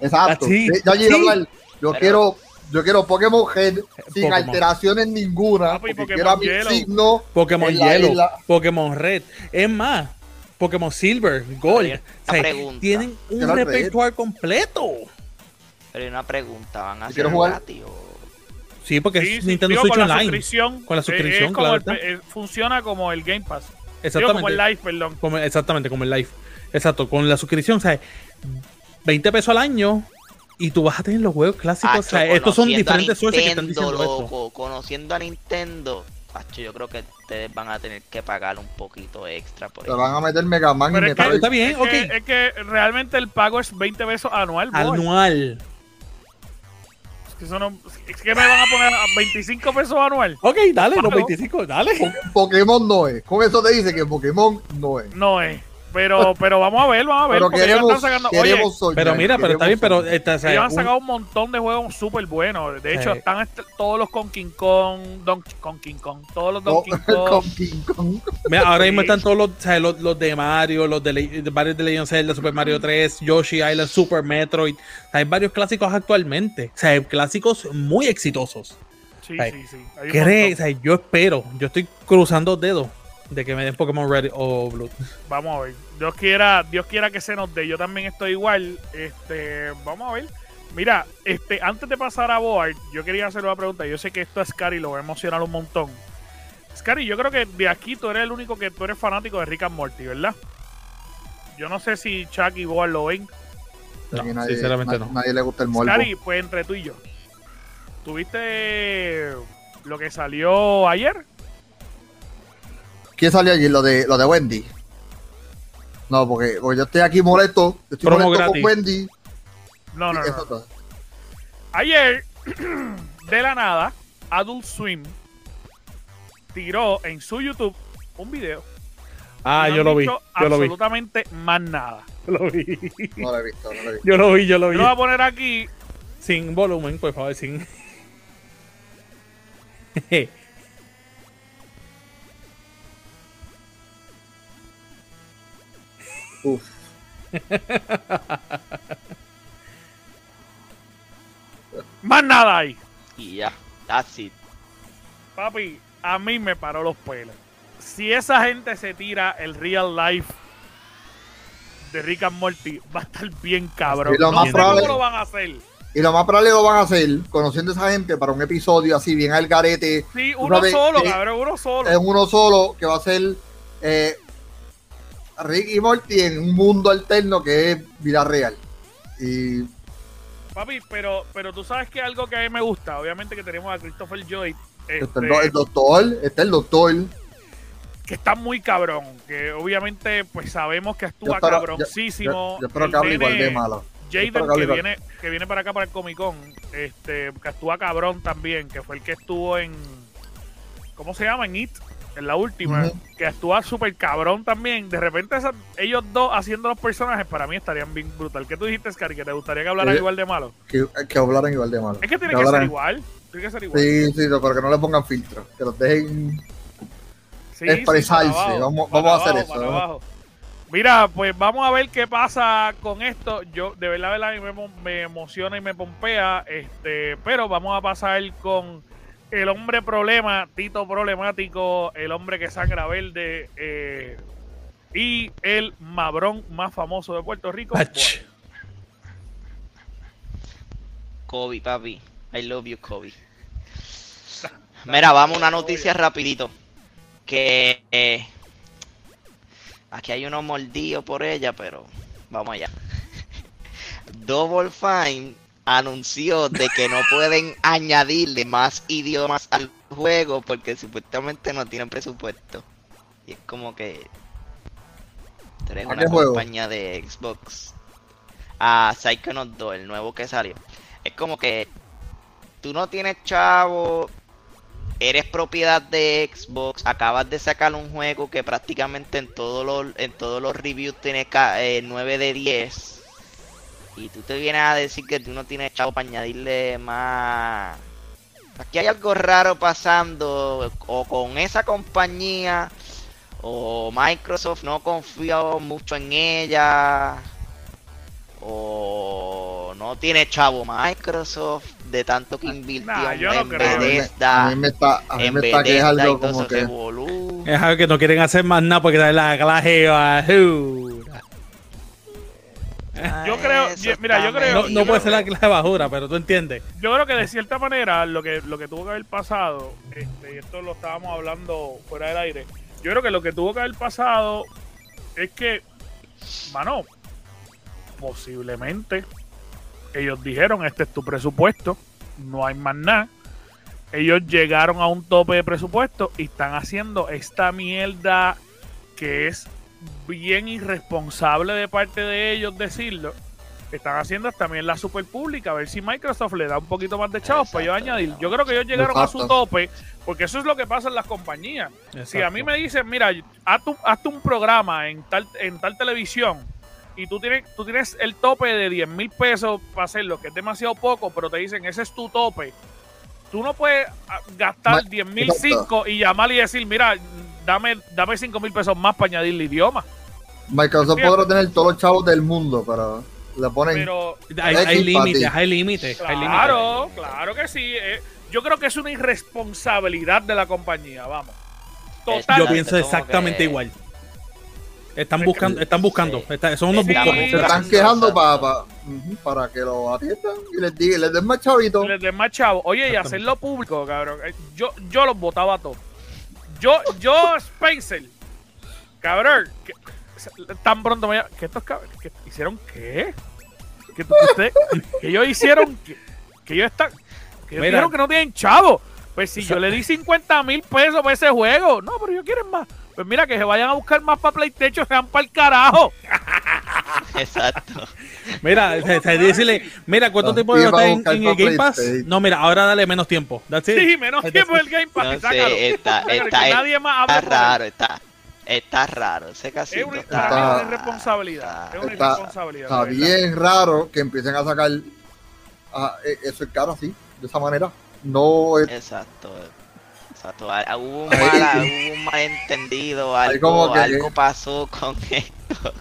Exacto. Ah, sí, sí. a hablar. Yo Pero- quiero. Yo quiero Pokémon Head sin Pokémon. alteraciones ninguna. Porque Pokémon quiero a mi Yellow. signo. Pokémon la isla. Pokémon Red. Es más, Pokémon Silver, Gold. O sea, tienen un repertorio completo. Pero hay una pregunta, ¿van a jugar- gratis o- Sí, porque Sí, es sí, Nintendo Switch con la Online. suscripción. Con la eh, suscripción, es como claro el- está. eh, funciona como el Game Pass. Digo, Exactamente. como el Live, perdón. Como- exactamente, como el Live. Exacto, con la suscripción, o sea, 20 pesos al año y tú vas a tener los juegos clásicos. o sea, estos son diferentes sources que están Nintendo, diciendo esto. loco, Conociendo a Nintendo, acho, yo creo que ustedes van a tener que pagar un poquito extra por eso. van a meter Mega Man y Pero es que- Está, Metroid. está bien, Es, ok. que, es que realmente el pago es 20 pesos anual. boy. Anual. Es que, eso no- es que me van a poner a 25 pesos anual. Ok, dale, los Pago. 25, dale. Po- Pokémon no es. Con eso te dice que Pokémon no es. No es. Pero, pero vamos a ver, vamos a ver. Pero porque ellos queremos, están sacando. Oye, queremos soñar, Pero mira, pero está bien, pero sea, ellos han sacado un montón de juegos súper buenos. De hecho, Sí. están est- todos los con King Kong, Don, con King Kong, todos los Donkey Kong. con King Kong. Mira, ahora mismo están todos los, o sea, los, los de Mario, los de, varios de Legend of Zelda, Super Mario 3, Yoshi Island, Super Metroid. O sea, hay varios clásicos actualmente. O sea, hay clásicos muy exitosos. Sí, sí, sí. hay un Cree- o montón. sea, yo espero, yo estoy cruzando dedos de que me den Pokémon Red o Blue. Vamos a ver. Dios quiera, Dios quiera que se nos dé. Yo también estoy igual. Este, vamos a ver. Mira, este, antes de pasar a Board, yo quería hacer una pregunta. Yo sé que esto a Scary lo va a emocionar un montón. Scary, yo creo que de aquí tú eres el único que tú eres fanático de Rick and Morty, ¿verdad? Yo no sé si Chuck y Board lo ven. No, nadie, sinceramente na- no. Nadie le gusta el morbo. Scary, pues entre tú y yo. ¿Tuviste lo que salió ayer? ¿Quién salió allí? Lo de, lo de Wendy. No, porque, porque yo estoy aquí molesto. yo Estoy Promo molesto gratis. con Wendy. No, no, no. Ayer, de la nada, Adult Swim tiró en su YouTube un video. Ah, no yo lo vi. Yo lo vi. Absolutamente más nada. Lo vi. No lo he visto, no lo he visto. Yo lo vi, yo lo Yo vi. lo voy a poner aquí. Sin volumen, por favor, sin. Uf. Más nada ahí. Y ya, that's it. Papi, a mí me paró los pelos. Si esa gente se tira el real life de Rick and Morty, va a estar bien cabrón. Y lo No más sé probable- cómo lo van a hacer. Y lo más probable lo van a hacer conociendo a esa gente para un episodio así, bien al garete, Sí, uno solo, que- cabrón, uno solo. en uno solo, que va a ser eh, Rick y Morty en un mundo alterno que es vida real. Y Papi, pero, pero tú sabes que algo que a mí me gusta, obviamente que tenemos a Christopher Joy, está este, el, do- el doctor, está el doctor. que está muy cabrón, que obviamente pues sabemos que actúa espero, cabroncísimo. yo- yo espero que hable igual de malo. Jaden, que viene, que viene para acá para el Comic Con, este, que actúa cabrón también, que fue el que estuvo en, ¿cómo se llama? En It, en la última, que actúa súper cabrón también. De repente esa- ellos dos haciendo los personajes para mí estarían bien brutal. ¿Qué tú dijiste, Scary? Que te gustaría que hablaran Eh, igual de malo. Que, que hablaran igual de malo. Es que tiene que que ser igual. Tiene que ser igual. Sí, sí, pero que no le pongan filtro, que los dejen. Sí, expresarse. abajo, Vamos- vamos a hacer eso. Mira, pues vamos a ver qué pasa con esto. Yo, de verdad, de verdad, me, me emociona y me pompea. Este, pero vamos a pasar con el hombre problema, Tito problemático, el hombre que sangra verde eh, y el mabrón más famoso de Puerto Rico. Kobe, papi. I love you, Kobe. Mira, vamos a una noticia rapidito. Que eh, aquí hay unos mordidos por ella, pero vamos allá. Double Fine anunció de que no pueden añadirle más idiomas al juego porque supuestamente no tienen presupuesto. Y es como que ¿A una compañía de Xbox. A Psychonauts 2, el nuevo que salió. Es como que tú no tienes chavo, eres propiedad de Xbox, acabas de sacar un juego que prácticamente en todos los en todos los reviews tiene eh, 9 de 10 y tú te vienes a decir que tú no tienes chavo para añadirle más. Aquí hay algo raro pasando o con esa compañía o Microsoft no confío mucho en ella o no tiene chavo Microsoft de tanto que invirtió Nah, yo en no. A mí me- Bethesda, a mí me está, a mí en me está que es Bethesda algo todo como que. Es algo que no quieren hacer más nada porque da la clase basura. Yo creo- yo- mira, yo creo- No, no puede ser la clase basura, pero tú entiendes. Yo creo que de cierta manera lo que, lo que tuvo que haber pasado, este, y esto lo estábamos hablando fuera del aire, yo creo que lo que tuvo que haber pasado es que, mano, posiblemente ellos dijeron, este es tu presupuesto, no hay más nada. Ellos llegaron a un tope de presupuesto y están haciendo esta mierda que es bien irresponsable de parte de ellos decirlo. Están haciendo también la super pública, a ver si Microsoft le da un poquito más de chavos para yo añadir. Yo creo que ellos llegaron a su tope, porque eso es lo que pasa en las compañías. Si a mí me dicen, mira, hazte un, hazte un programa en tal, en tal televisión y tú tienes, tú tienes el tope de 10 mil pesos para hacerlo, que es demasiado poco, pero te dicen, ese es tu tope. Tú no puedes ah, gastar Ma- 10 mil exacto. cinco y llamar y decir, mira, dame, dame 5 mil pesos más para añadirle idioma. Microsoft podrá tener todos los chavos del mundo, pero le ponen. Pero Hay, límites, hay límites, hay claro, claro que sí. eh, yo creo que es una irresponsabilidad de la compañía, vamos. Yo Totalmente. pienso exactamente que- igual. Están buscando, están buscando. Sí. Está- son unos Sí, buscones. Se están quejando pa- pa- ujú, para que lo atiendan y les digan, les den más chavito. Les den más chavo. Oye, y hacerlo público, cabrón. Yo, yo los votaba a todos. Yo, yo, Spencer. Cabrón. Que, tan pronto me que estos cabrones. que ¿Hicieron qué? Que, usted- que ellos hicieron. Que, que ellos están. Que ellos dijeron que no tienen chavo. Pues si yo le di 50 mil pesos por ese juego. No, pero ellos quieren más. Pues mira, que se vayan a buscar más para PlayStation, se van para el carajo. Exacto. Mira, se- se- decirle, mira, ¿cuánto Ah, tiempo está en, el Game Pass? No, mira, ahora dale menos tiempo. That's it. Sí, menos That's tiempo del Game Pass. No sé, está, está, nadie más está él. raro, está, está raro. Ese Es casino está, es una Está- irresponsabilidad. Es una Está, irresponsabilidad. está bien raro que empiecen a sacar ah, eh, eso es caro así, de esa manera. No es Exacto. Exacto. Ah, ah, Hubo un, mala- hubo un malentendido, algo, como que- algo pasó con esto.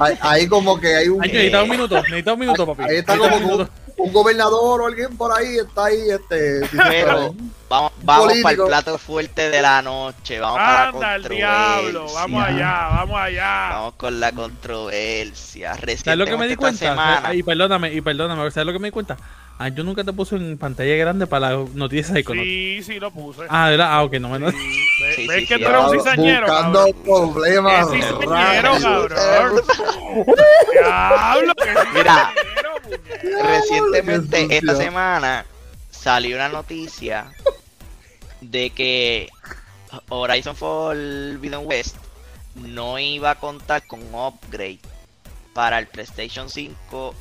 ahí, ahí como que hay un, Ay, necesita un minuto, necesita un minuto, papi. ahí está Necesita como un un, minuto. un gobernador o alguien por ahí está ahí este Pero vamos, vamos para el plato fuerte de la noche. Vamos para la Anda el controversia. diablo. Vamos allá, vamos allá. Vamos con la controversia. ¿Sabes lo que me di Recientemente cuenta? esta semana, Y perdóname, y perdóname, ¿sabes lo que me di cuenta? Ah, yo nunca te puse en pantalla grande para las noticias de Icono. Sí, sí, lo puse. Ah, ¿verdad? Ah, ok, no me Sí, ¿Ves, Sí, ves sí, que sí, tú eres un cizañero, buscando cabrón? problemas Es cizañero, cabrón. Diablo, que Mira. Recientemente, esta semana, salió una noticia de que Horizon Forbidden West no iba a contar con un upgrade para el PlayStation 5.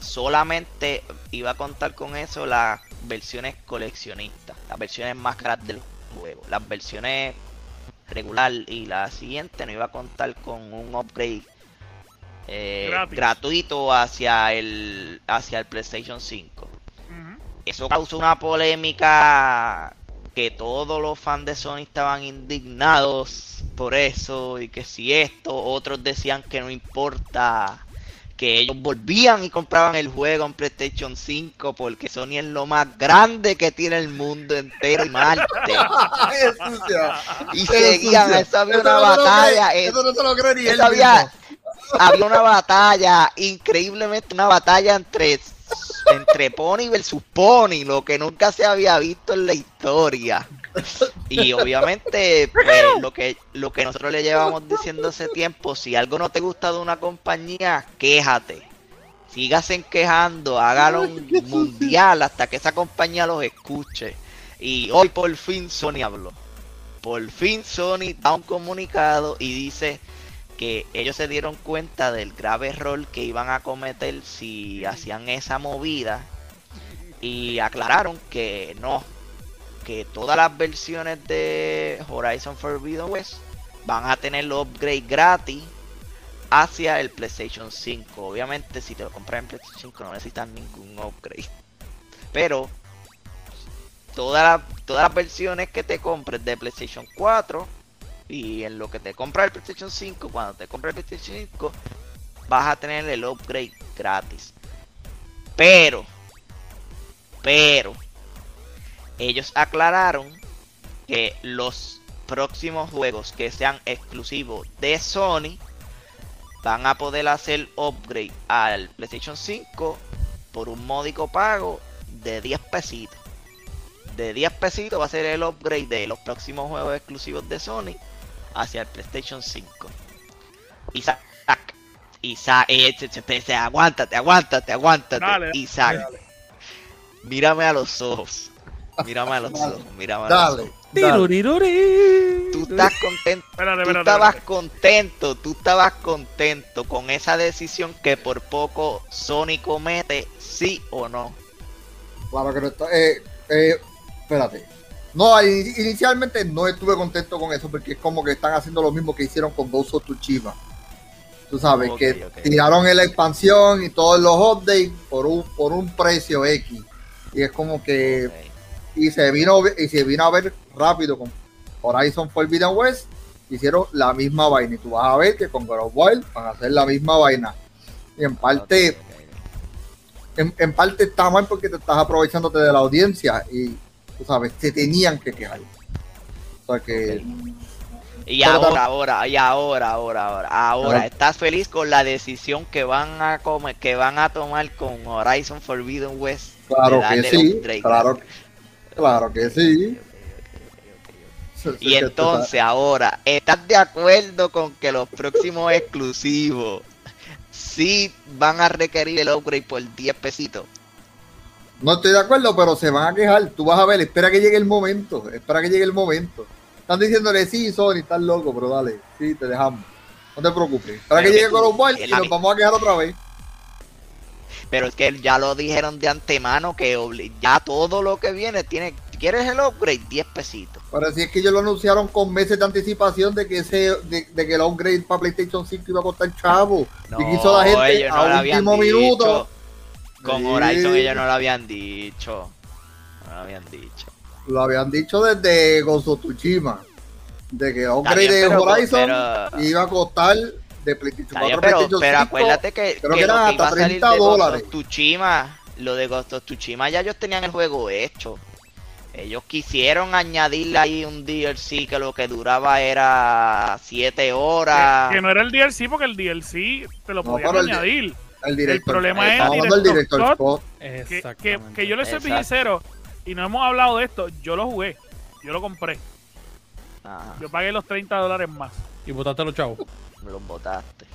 Solamente iba a contar con eso las versiones coleccionistas, las versiones más caras del juego. Las versiones regular y la siguiente no iba a contar con un upgrade eh, gratuito hacia el hacia el PlayStation 5. Ujú. Eso causó una polémica que todos los fans de Sony estaban indignados por eso y que si esto, otros decían que no importa, que ellos volvían y compraban el juego en PlayStation 5 porque Sony es lo más grande que tiene el mundo entero y Marte. Y seguían, eso había una batalla. había, había una batalla, increíblemente una batalla entre, entre Pony versus Pony, lo que nunca se había visto en la historia. Y obviamente, pues, lo que lo que nosotros le llevamos diciendo hace tiempo, si algo no te gusta de una compañía, quéjate. Sígasen quejando, hágalo un mundial hasta que esa compañía los escuche. Y hoy por fin Sony habló. Por fin Sony da un comunicado y dice que ellos se dieron cuenta del grave error que iban a cometer si hacían esa movida y aclararon que no, que todas las versiones de Horizon Forbidden West van a tener los upgrades gratis hacia el PlayStation 5. Obviamente si te lo compras en PlayStation 5 no necesitas ningún upgrade. Pero todas las, todas las versiones que te compres de PlayStation 4 y en lo que te compras el PlayStation 5, cuando te compras el PlayStation 5, vas a tener el upgrade gratis. Pero, pero, ellos aclararon que los próximos juegos que sean exclusivos de Sony van a poder hacer upgrade al PlayStation 5 por un módico pago de 10 pesitos. De 10 pesitos va a ser el upgrade de los próximos juegos exclusivos de Sony hacia el PlayStation 5. Isaac, Isaac, eh, aguántate, aguántate, aguántate. Dale, Isaac, dale. mírame a los ojos. Mírame a los ojos, mírame a los Dale, ojos. dale. Tú estás contento, Espérate, tú espérate. estabas espérate. contento, tú estabas contento con esa decisión que por poco Sony comete, sí o no. Claro que no está. Eh, eh, espérate. No, in- inicialmente no estuve contento con eso porque es como que están haciendo lo mismo que hicieron con Ghost of Tsushima. Tú sabes, que tiraron en la expansión y todos los updates por un, por un precio X. Y es como que. Y se vino y se vino a ver rápido con Horizon Forbidden West. Hicieron la misma vaina. Y tú vas a ver que con God of War van a hacer la misma vaina. Y en parte. En, en parte está mal porque te estás aprovechándote de la audiencia y tú sabes, se tenían que quejar. O sea que Y ahora, ahora, y ahora, ahora, ahora, ahora, Ajá. ¿estás feliz con la decisión que van a comer, que van a tomar con Horizon Forbidden West? Claro que sí, claro, claro que sí. Y entonces ahora, ¿estás de acuerdo con que los próximos exclusivos sí van a requerir el upgrade por 10 pesitos? No estoy de acuerdo, pero se van a quejar. Tú vas a ver, espera que llegue el momento. Espera que llegue el momento. Están diciéndole, sí, Sony, estás loco, pero dale, sí, te dejamos. No te preocupes. Espera que que llegue Wild y nos vamos a quejar otra vez. Pero es que ya lo dijeron de antemano que ya todo lo que viene tiene. ¿Quieres el upgrade? 10 pesitos. Pero si es que ellos lo anunciaron con meses de anticipación de que ese, de, de que el upgrade para PlayStation 5 iba a costar chavo. y quiso la gente ellos no a lo último dicho. minuto. Con Sí. Horizon ellos no lo habían dicho. No lo habían dicho. Lo habían dicho desde Ghost of Tsushima. De que bien, de Horizon pero- iba a costar de PlayStation Está 4 bien, a pero, PlayStation pero 5. acuérdate que, creo que que eran lo que hasta iba a salir 30 de Ghost of dólares. Tsushima, lo de Ghost of Tsushima ya ellos tenían el juego hecho. Ellos quisieron añadirle ahí un DLC que lo que duraba era 7 horas. Que, que no era el DLC porque el DLC te lo No, podían el- El, director, problema es el director Scott. Que, que, Exactamente. que yo les soy sincero y no hemos hablado de esto. Yo lo jugué. Yo lo compré. Ajá, Yo pagué los 30 dólares más. Y botaste a los chavos. me los botaste.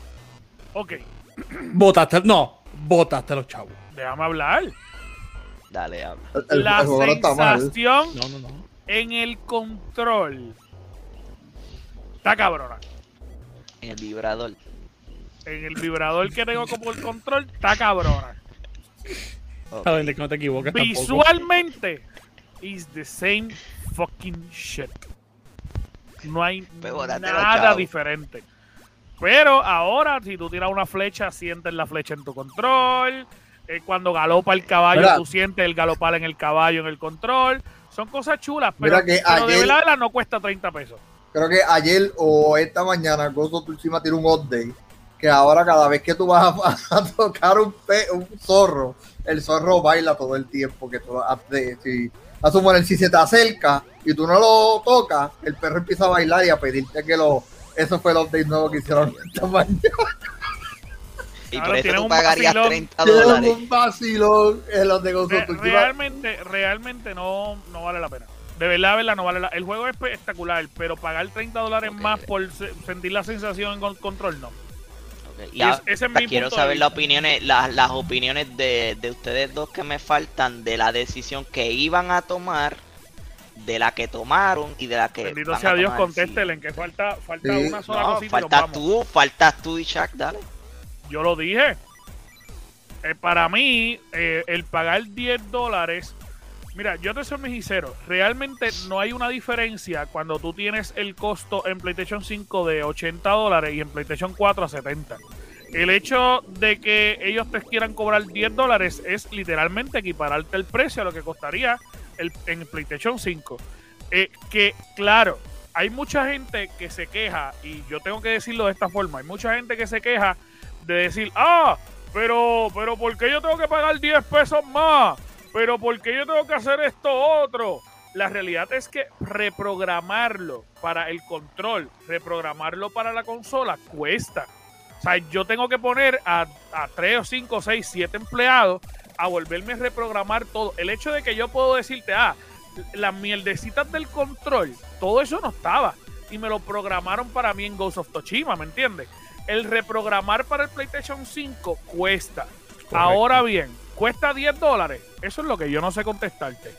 Ok, Botaste, no, botaste a los chavos. déjame hablar. Dale, habla. El, el- La el sensación No, no, no. en el control está cabrona. En el vibrador. En el vibrador que tengo como el control está cabrona. Ok. Saben de que no te equivocas tampoco. Visualmente is the same fucking shit. No hay nada diferente. Pero ahora, si tú tiras una flecha, sientes la flecha en tu control. Eh, cuando galopa el caballo, Mira. tú sientes el galopar en el caballo en el control. Son cosas chulas, pero, Mira que pero de ayer- verdad no cuesta 30 pesos. Creo que ayer o esta mañana of Tsushima tiene un update que ahora cada vez que tú vas a, a tocar un, pe- un zorro, el zorro baila todo el tiempo que tú haces. Si, a suponer, si se te acerca y tú no lo tocas, el perro empieza a bailar y a pedirte que lo... Eso fue el update nuevo que hicieron esta mañana. Y Ahora por eso tienen tú un pagarías vacilón. 30 Tienen dólares. un vacilón en los de Ghost Re- realmente, realmente no, no vale la pena. De verdad, de verdad, no vale la El juego es espectacular, pero pagar 30 dólares más por se- sentir la sensación en el control, no. Y Y es- ahora ese es mi quiero punto de saber las opiniones, las, las opiniones de, de ustedes dos que me faltan de la decisión que iban a tomar, de la que tomaron y de la que Bendito van sea a Dios, tomar, contéstele, en que falta, falta Sí. una sola No, cosita faltas vamos. tú, faltas tú y Shaq, dale. Yo lo dije. Eh, para mí, eh, el pagar 10 dólares. Mira, yo te soy sincero. Realmente no hay una diferencia cuando tú tienes el costo en PlayStation 5 de 80 dólares y en PlayStation 4 a 70. El hecho de que ellos te quieran cobrar 10 dólares es literalmente equipararte el precio a lo que costaría el, en PlayStation 5. Eh, que, claro, hay mucha gente que se queja, y yo tengo que decirlo de esta forma: hay mucha gente que se queja de decir, ah, pero, pero ¿por qué yo tengo que pagar 10 pesos más? Pero ¿por qué yo tengo que hacer esto otro? La realidad es que reprogramarlo para el control, reprogramarlo para la consola cuesta. O sea, yo tengo que poner a, a 3 o 5, 6, 7 empleados a volverme a reprogramar todo. El hecho de que yo puedo decirte, ah, las mierdecitas del control, todo eso no estaba. Y me lo programaron para mí en Ghost of Tsushima, ¿me entiendes? El reprogramar para el PlayStation 5 cuesta. Ahora bien, cuesta 10 dólares. Eso es lo que yo no sé contestarte.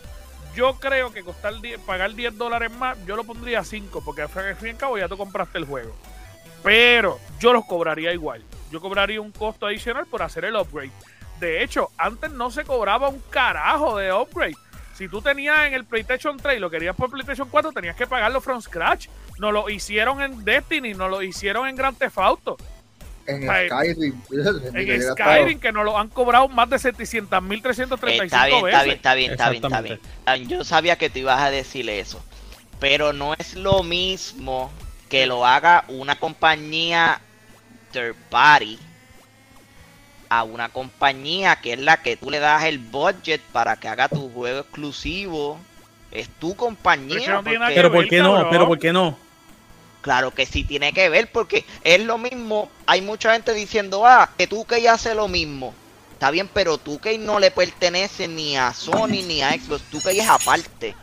Yo creo que costar 10 pagar 10 dólares más, yo lo pondría a 5, porque al fin y al cabo ya tú compraste el juego. Pero yo los cobraría igual. Yo cobraría un costo adicional por hacer el upgrade. De hecho, antes no se cobraba un carajo de upgrade. Si tú tenías en el PlayStation 3 y lo querías por PlayStation 4, tenías que pagarlo from scratch. No lo hicieron en Destiny, no lo hicieron en Grand Theft Auto. En Skyrim. En Skyrim, que nos lo han cobrado más de 700.335 Está bien, veces. está bien, está bien, está bien, está bien. Ah, Yo sabía que tú ibas a decir eso. Pero no es lo mismo que lo haga una compañía third party a una compañía que es la que tú le das el budget para que haga tu juego exclusivo. Es tu compañía. porque- Pero ¿por qué no? Pero ¿por qué no? Claro que sí tiene que ver porque es lo mismo. Hay mucha gente diciendo, ah, que 2K hace lo mismo. Está bien, pero 2K no le pertenece ni a Sony ni a Xbox. 2K es aparte.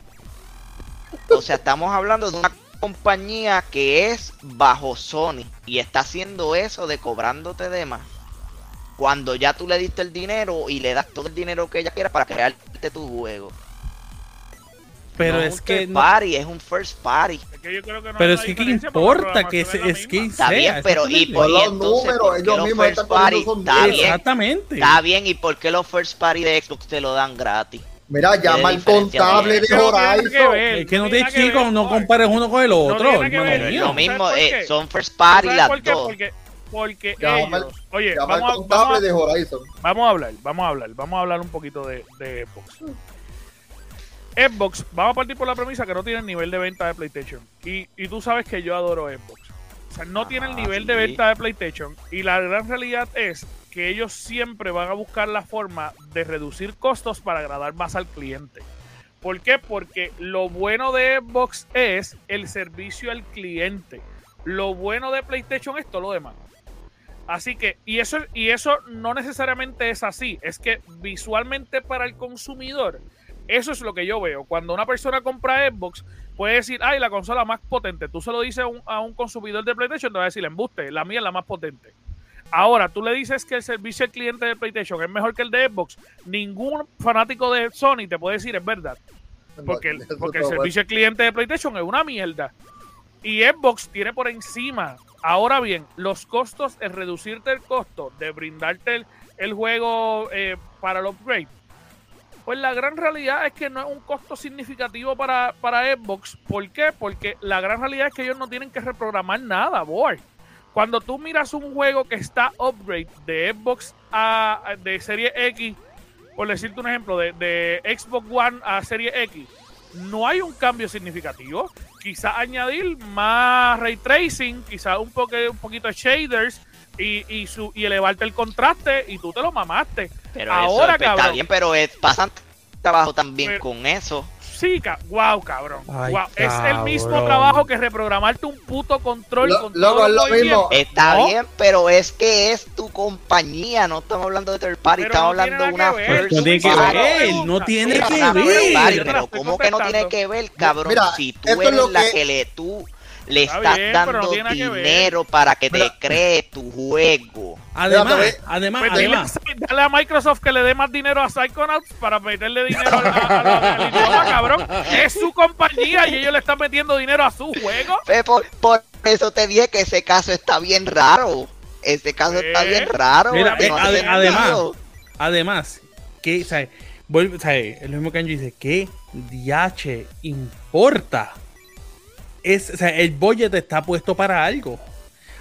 O sea, estamos hablando de una compañía que es bajo Sony y está haciendo eso de cobrándote de más. Cuando ya tú le diste el dinero y le das todo el dinero que ella quiera para crearte tu juego. Pero No es un que no- party, es un first party. Es que yo creo que no pero es que qué importa que es, es que. Está bien, sea, pero y, por, entonces, números, ¿por qué ellos los mismos first party? Está bien, Exactamente. está bien, ¿y por qué los first party de Xbox te lo dan gratis? Mira, llama al contable de que Horizon. ver, Es que no te chicos, ver, no compares uno con el otro, hermano mío. lo ¿Sabes mismo, eh, qué? son first party ¿Sabes las por qué? dos. Porque, porque Llama al- ellos, oye, Llama al vamos a, contable vamos, a, de Horizon. vamos a hablar, vamos a hablar, vamos a hablar un poquito de, de Xbox. Xbox, vamos a partir por la premisa que no tiene el nivel de venta de PlayStation. Y, y tú sabes que yo adoro Xbox. O sea, no tiene el Ajá, nivel sí. de venta de PlayStation. Y la gran realidad es que ellos siempre van a buscar la forma de reducir costos para agradar más al cliente. ¿Por qué? Porque lo bueno de Xbox es el servicio al cliente. Lo bueno de PlayStation es todo lo demás. Así que, y eso, y eso no necesariamente es así. Es que visualmente para el consumidor, eso es lo que yo veo. Cuando una persona compra Xbox, puede decir, ay, la consola más potente. Tú se lo dices a un, a un consumidor de PlayStation, te va a decir, embuste, la mía es la más potente. Ahora, tú le dices que el servicio al cliente de PlayStation es mejor que el de Xbox. Ningún fanático de Sony te puede decir es verdad. Porque, el- porque el servicio al cliente de PlayStation es una mierda. Y Xbox tiene por encima. Ahora bien, los costos, el reducirte el costo de brindarte el, el juego eh, para el upgrade. Pues la gran realidad es que no es un costo significativo para, para Xbox. ¿Por qué? Porque la gran realidad es que ellos no tienen que reprogramar nada, boy. Cuando tú miras un juego que está upgrade de Xbox a, de serie X, por decirte un ejemplo, de, de Xbox One a serie X, no hay un cambio significativo. Quizás añadir más ray tracing, quizás un, un poquito de shaders y, y, su, y elevarte el contraste y tú te lo mamaste. Pero Ahora, eso pues, está cabrón. bien, pero es, pasan trabajo también Pero- con eso. Sí, ca wow, cabrón. Ay, Es el mismo cabrón. trabajo que reprogramarte un puto control Lo- con loco, es lo mismo. Está No, bien, pero es que es tu compañía, no estamos hablando de third party, Pero estamos no hablando de una first No tiene que ver, no tiene que ver. pero ¿cómo que no tiene que ver, cabrón? Mira, si tú esto es eres lo la que- que le tú le Está estás bien, pero no dando que dinero para que te Mira. cree tu juego. Además, Espérate, además, Pues dile, dale a Microsoft que le dé más dinero a Psychonauts para meterle dinero a- a- al idioma, cabrón. Es su compañía y ellos le están metiendo dinero a su juego. Por, por eso te dije que ese caso está bien raro. Ese caso está ¿Eh? bien raro. Mira, eh, no ade- hace además, sentido. Además, que, ¿sabes? Es lo mismo que Angie dice, ¿qué DH importa? Es, o sea, el budget está puesto para algo.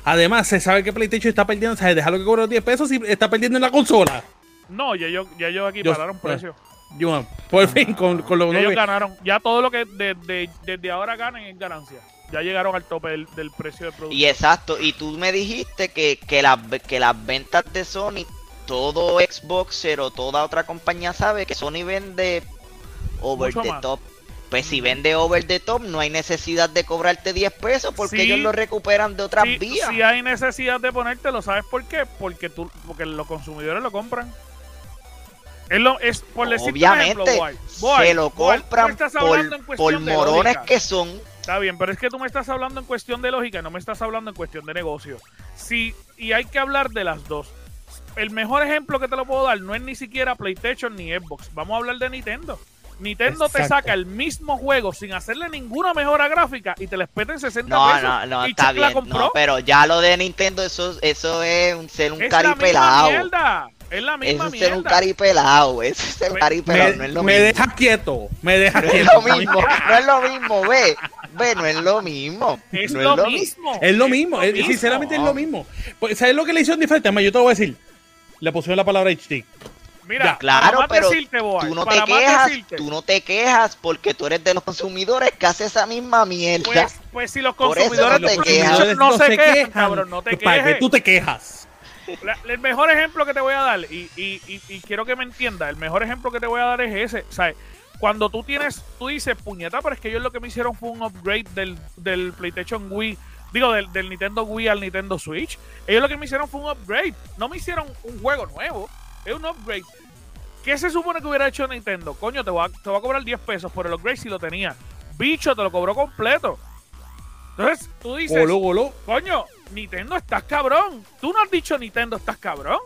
Además, se sabe que PlayStation está perdiendo, ¿sabes? Déjalo que cobre los 10 pesos y está perdiendo en la consola. No, ya ellos, ya ellos aquí Yo- pararon precios. Yo, por fin, con, con lo Ya ellos ganaron. Ya todo lo que de- de- desde ahora ganen es ganancia. Ya llegaron al tope del, del precio de producción. Y exacto, y tú me dijiste que, que, las, que las ventas de Sony, todo Xboxer o toda otra compañía sabe que Sony vende over Mucho the más. top. Pues si vende over the top, no hay necesidad de cobrarte 10 pesos porque Sí. ellos lo recuperan de otras vías. si hay necesidad de ponértelo, ¿sabes por qué? Porque tú, porque los consumidores lo compran. Es, lo, es por Obviamente, ejemplo, Boy. Boy, se lo Boy, compran por, por morones que son. Está bien, pero es que tú me estás hablando en cuestión de lógica, no me estás hablando en cuestión de negocio. Sí, y hay que hablar de las dos. El mejor ejemplo que te lo puedo dar no es ni siquiera PlayStation ni Xbox. Vamos a hablar de Nintendo. Nintendo te saca el mismo juego sin hacerle ninguna mejora gráfica y te les peta en 60 No, pesos. no, no, y está bien. compró. No, pero ya lo de Nintendo, eso, eso es un, ser un es la misma caripelado. mierda. Es la misma Eso es ser un mierda. caripelado. Es ser un caripelado. no es lo me mismo. dejas quieto, me dejas No es quieto. lo mismo, no es lo mismo, ve, ve, no es lo mismo. Es no lo. Es lo mismo, lo es- mismo. sinceramente es lo mismo. Pues, ¿Sabes lo que le hicieron diferente? Además, yo te voy a decir. Le pusieron la palabra HD. Mira, Ya, Claro, pero decirte, tú no para te quejas, decirte, tú no te quejas porque tú eres de los consumidores que hace esa misma mierda. Pues, pues si los consumidores no te quejas. no, se quejan, cabrón, no te ¿Para qué quejes. tú te quejas? La- el mejor ejemplo que te voy a dar, y, y- y- y quiero que me entiendas, el mejor ejemplo que te voy a dar es ese. ¿sabes? Cuando tú tienes, tú dices, puñeta, pero es que ellos lo que me hicieron fue un upgrade del, del PlayStation Wii Digo, del, del Nintendo Wii al Nintendo Switch. Ellos lo que me hicieron fue un upgrade. No me hicieron un juego nuevo. Es un upgrade. ¿Qué se supone que hubiera hecho Nintendo? Coño, te voy a, te voy a cobrar 10 pesos por el upgrade si lo tenía. Bicho, te lo cobró completo. Entonces, tú dices, Golo, golo. coño, Nintendo, estás cabrón. Tú no has dicho Nintendo, estás cabrón.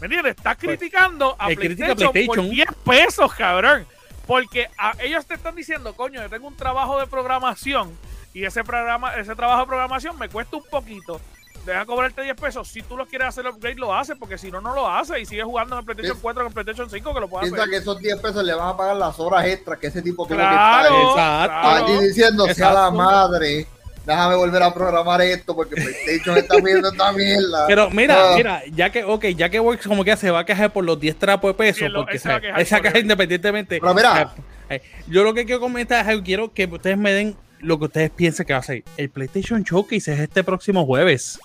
¿Me entiendes? Estás criticando a eh, critica PlayStation, PlayStation. por 10 pesos, cabrón. Porque a- ellos te están diciendo, coño, yo tengo un trabajo de programación y ese programa, ese trabajo de programación me cuesta un poquito. Deja cobrarte 10 pesos. Si tú lo quieres hacer upgrade, lo haces, porque si no, no lo haces y sigues jugando en el PlayStation Sí. 4 o en el PlayStation 5, que lo puedes Piensa hacer. que esos 10 pesos le van a pagar las horas extras que ese tipo tuvo Claro, que Exacto. estar claro. allí diciendo, sea la madre, déjame volver a programar esto porque PlayStation está viendo esta mierda. Pero mira, Ah. mira, ya que, ok, ya que Works como que se va a quejar por los 10 trapos de peso, lo- porque él se va a se- quejar él se va a por eso. independientemente. Pero mira. Eh, yo lo que quiero comentar es algo, quiero que ustedes me den lo que ustedes piensen que va a ser. El PlayStation Showcase es este próximo jueves.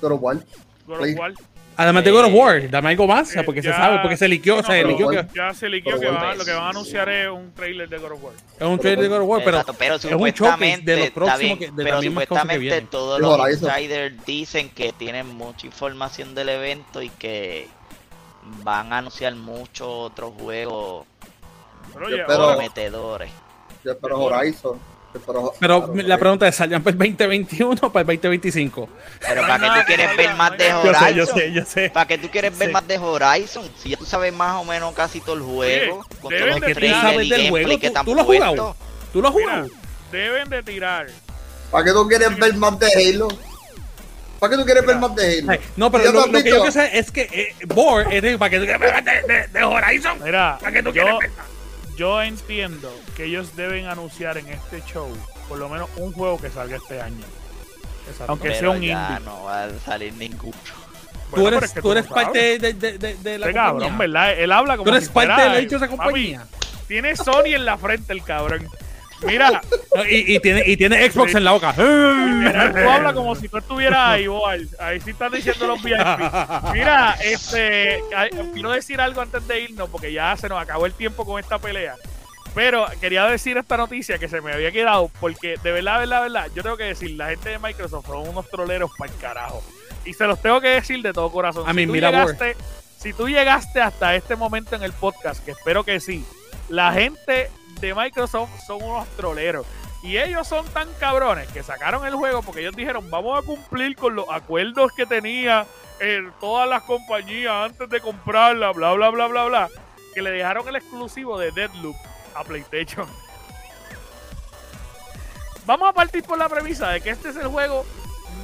Pero igual, Con Play- lo cual, Además de God of War, dame algo más, Eh, porque ya- se sabe, porque se liqueó, no, se pero liqueó que ya se liqueó que van- lo que van a anunciar es un trailer de God of War. es un trailer de God of War, pero Exacto, pero es un supuestamente, de los próximos bien, que, de pero supuestamente todos los Horizon. insiders dicen que tienen mucha información del evento y que van a anunciar muchos otros juegos prometedores. yo espero Horizon. Pero claro, la pregunta es, ¿salían para el 2021 o para el 2025? Pero ¿para qué nada tú quieres que ver más de. Yo sé, Horizon? yo sé, yo sé. ¿Para qué tú quieres ver Sí. más de Horizon? Si ya tú sabes más o menos casi todo el juego, con deben todos de los sabes y del juego, que tú- tú lo has jugado. ¿Tú lo has Mira, deben de tirar. ¿Para qué tú quieres ver más de Halo? ¿Para qué tú quieres ver más de Halo? Ay, no, pero ¿Ya lo, tú lo que yo quiero saber es que eh, es de- para que tú quieras ver de, de, de Horizon. Mira, ¿Para qué tú yo, quieres ver? Yo entiendo que ellos deben anunciar en este show por lo menos un juego que salga este año. Aunque sea Pero un ya indie. no va a salir ninguno. Tú Bueno, pero eres, es que tú eres no parte de, de, de, de la Este compañía. cabrón, ¿verdad? Él habla como Tú eres si parte fuera, de la dichosa papi, compañía. Tiene Sony en la frente el cabrón. Mira, Y, y tiene, y tiene Xbox Sí. en la boca. tú hablas como si tú estuvieras ahí, boy. Ahí sí están diciendo los VIP. Mira, este, quiero decir algo antes de irnos porque ya se nos acabó el tiempo con esta pelea. Pero quería decir esta noticia que se me había quedado porque de verdad, de verdad, de verdad, yo tengo que decir, la gente de Microsoft son unos troleros para el carajo. Y se los tengo que decir de todo corazón. A mí, tú mira, llegaste, si tú llegaste hasta este momento en el podcast, que espero que sí, la gente de Microsoft son unos troleros. Y ellos son tan cabrones que sacaron el juego porque ellos dijeron, vamos a cumplir con los acuerdos que tenía eh, todas las compañías antes de comprarla, bla, bla, bla, bla, bla. Que le dejaron el exclusivo de Deadloop a PlayStation. Vamos a partir por la premisa de que este es el juego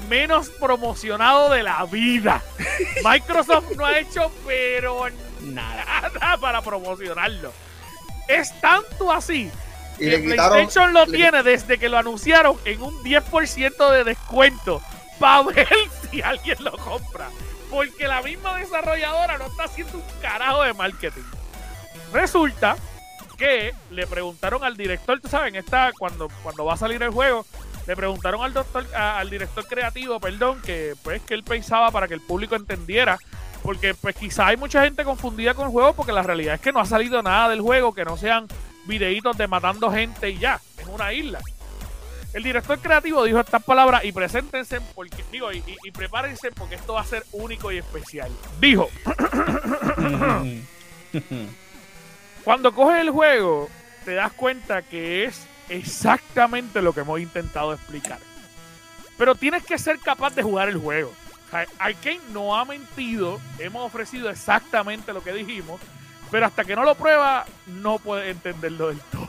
menos promocionado de la vida. Microsoft no ha hecho pero nada para promocionarlo. Es tanto así Y que quitaron. PlayStation lo le- tiene desde que lo anunciaron en un 10% de descuento para ver si alguien lo compra. Porque la misma desarrolladora no está haciendo un carajo de marketing. Resulta que le preguntaron al director, tú sabes, esta, cuando, cuando va a salir el juego, le preguntaron al doctor, a- al director creativo, perdón, que pues que él pensaba para que el público entendiera. Porque pues quizá hay mucha gente confundida con el juego porque la realidad es que no ha salido nada del juego que no sean videitos de matando gente y ya, en una isla. El director creativo dijo estas palabras y preséntense porque digo y, y- y prepárense porque esto va a ser único y especial. Dijo, cuando coges el juego te das cuenta que es exactamente lo que hemos intentado explicar. Pero tienes que ser capaz de jugar el juego. Arkane no ha mentido, hemos ofrecido exactamente lo que dijimos, pero hasta que no lo prueba no puede entenderlo del todo.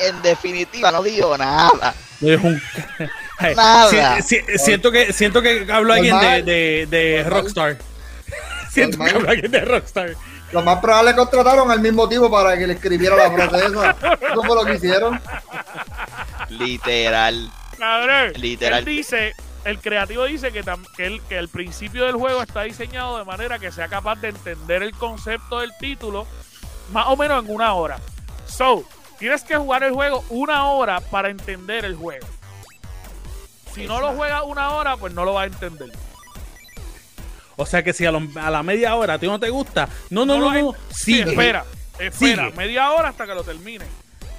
En definitiva, no digo nada. Es Nada. si- si- siento que siento que hablo alguien de, de. Rockstar. Siento que hablo alguien de Rockstar. Lo más probable contrataron al mismo tipo para que le escribiera la frase esa. Eso fue lo que hicieron. Literal. Cabrón, Literal. Él dice, el creativo dice que, tam- que, el, que el principio del juego está diseñado de manera que sea capaz de entender el concepto del título más o menos en una hora. So, tienes que jugar el juego una hora para entender el juego. Si no lo juegas una hora, pues no lo vas a entender. O sea que si a, lo- a la media hora a ti no te gusta, no, no, No no, no, Sí, sigue. espera, espera, Sigue. media hora hasta que lo termine.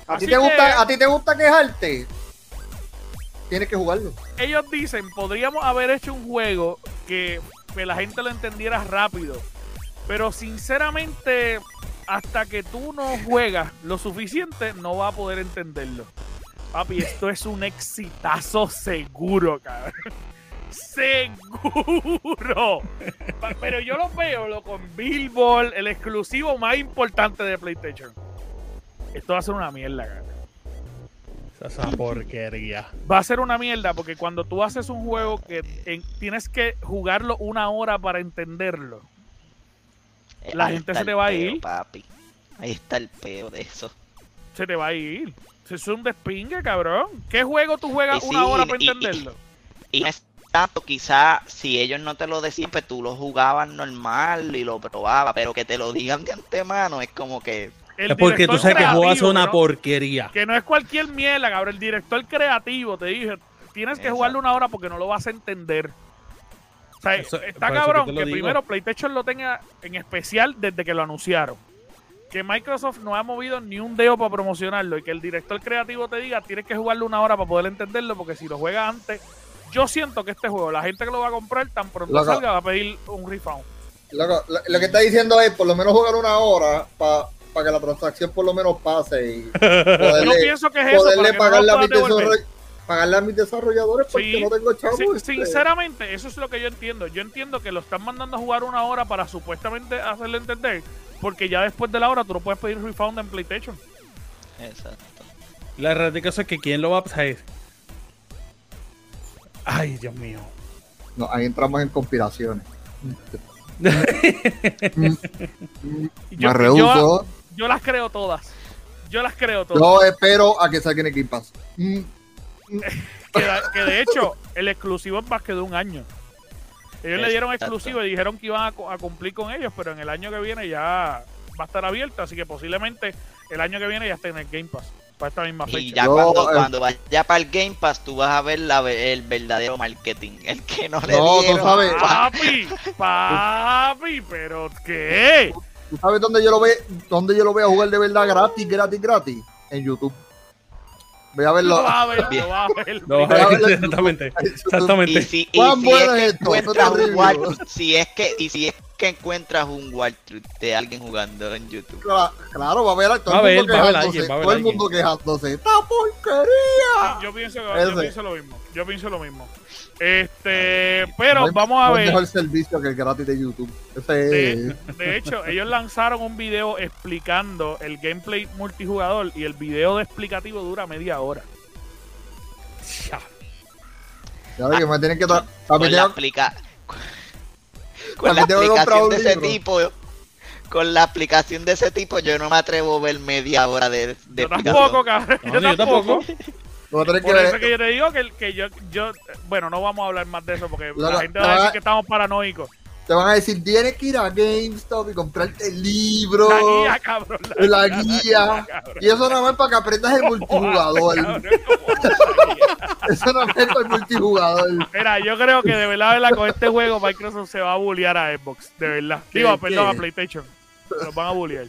¿A ti, te gusta, que- ¿A ti te gusta quejarte? Tienes que jugarlo. ellos dicen, podríamos haber hecho un juego que, la gente lo entendiera rápido. Pero sinceramente, hasta que tú no juegas lo suficiente, no vas a poder entenderlo. Papi, esto es un exitazo seguro, cabrón. Seguro. Pero yo lo veo lo con Billboard, el exclusivo más importante de PlayStation. Esto va a ser una mierda, cabrón. Esa porquería. va a ser una mierda porque cuando tú haces un juego que en- tienes que jugarlo una hora para entenderlo, La Ahí gente se te va a ir. Papi. Ahí está el peo de eso. se te va a ir. Es un despingue, cabrón. ¿Qué juego tú juegas Y una hora para y- y- entenderlo? Y no es tanto, quizás si ellos no te lo decían, pues tú lo jugabas normal y lo probabas, pero que te lo digan de antemano es como que El Es porque tú sabes que juegas creativo, una ¿no? porquería. Que no es cualquier mierda, cabrón. El director creativo te dije, tienes que Exacto. jugarlo una hora porque no lo vas a entender. O sea, Eso- está cabrón que primero PlayStation lo tenga en especial desde que lo anunciaron. Que Microsoft no ha movido ni un dedo para promocionarlo y que el director creativo te diga, tienes que jugarlo una hora para poder entenderlo porque si lo juegas antes, yo siento que este juego, la gente que lo va a comprar tan pronto Loco. salga va a pedir un refund. Loco, lo, lo que está diciendo es por lo menos jugar una hora para que la transacción por lo menos pase y Yo poderle, pienso que es eso. poderle para que no pagarle, a mis pagarle a mis desarrolladores porque Sí. no tengo chavos. Sin- este. sinceramente, eso es lo que yo entiendo. Yo entiendo que lo están mandando a jugar una hora para supuestamente hacerle entender, porque ya después de la hora tú no puedes pedir refund en PlayStation. exacto. La realidad que eso es que quién lo va a pasar. Ay, Dios mío. No, ahí entramos en conspiraciones. Yo, Me yo, rehuso. yo las creo todas. Yo las creo todas. Yo espero a que saquen el Game Pass. Mm, Que, de hecho, el exclusivo es más que de un año. Ellos le dieron exclusivo y dijeron que iban a, cu- a cumplir con ellos, pero en el año que viene ya va a estar abierto, así que posiblemente el año que viene ya esté en el Game Pass, para esta misma fecha. Y ya Yo, cuando, eh, cuando vaya para el Game Pass, tú vas a ver la, ve- el verdadero marketing. El que no le No, tú dieron. sabes. Papi, papi, pero ¿qué? ¿Tú sabes dónde yo lo ve, dónde yo lo voy a jugar de verdad gratis, gratis, gratis? En YouTube. Voy a Lo verlo. vas a ver, lo vas a ver. No, Voy a verlo en exactamente. Y Exactamente. si, y ¿Cuán si bueno es es que esto? encuentras Esto es un terrible. walkthrough- si es que y si es que encuentras un walkthrough de alguien jugando en YouTube. Cla- Claro, va a haber todo Va a el mundo haber, va a haber quejándose. alguien, va a haber todo el mundo quejándose. ¡Esta porquería! Yo pienso, yo pienso lo mismo. Yo pienso lo mismo. Este, pero No hay- vamos a no ver. mejor servicio que el gratis de YouTube. Ese De, es. de hecho, ellos lanzaron un video explicando el gameplay multijugador y el video de explicativo dura media hora. Ya ve que me tienen que. tra- Con también la, aplica... con la aplicación de ese tipo. Con la aplicación de ese tipo, yo no me atrevo a ver media hora de, de Yo tampoco, cabrón. No, yo tampoco. Tener que Por eso ver- que yo te digo que, que yo, yo, bueno, no vamos a hablar más de eso porque La- la, la- gente va a decir que estamos paranoicos. Te van a decir, tienes que ir a GameStop y comprarte el libro. La guía, cabrón. La guía. cabrón. Y eso no es para que aprendas el multijugador. Eso no es para el multijugador. Mira, yo creo que de verdad, de verdad, con este juego Microsoft se va a bullear a Xbox, de verdad. ¿Qué, Digo, perdón, a PlayStation. Los van a bullear.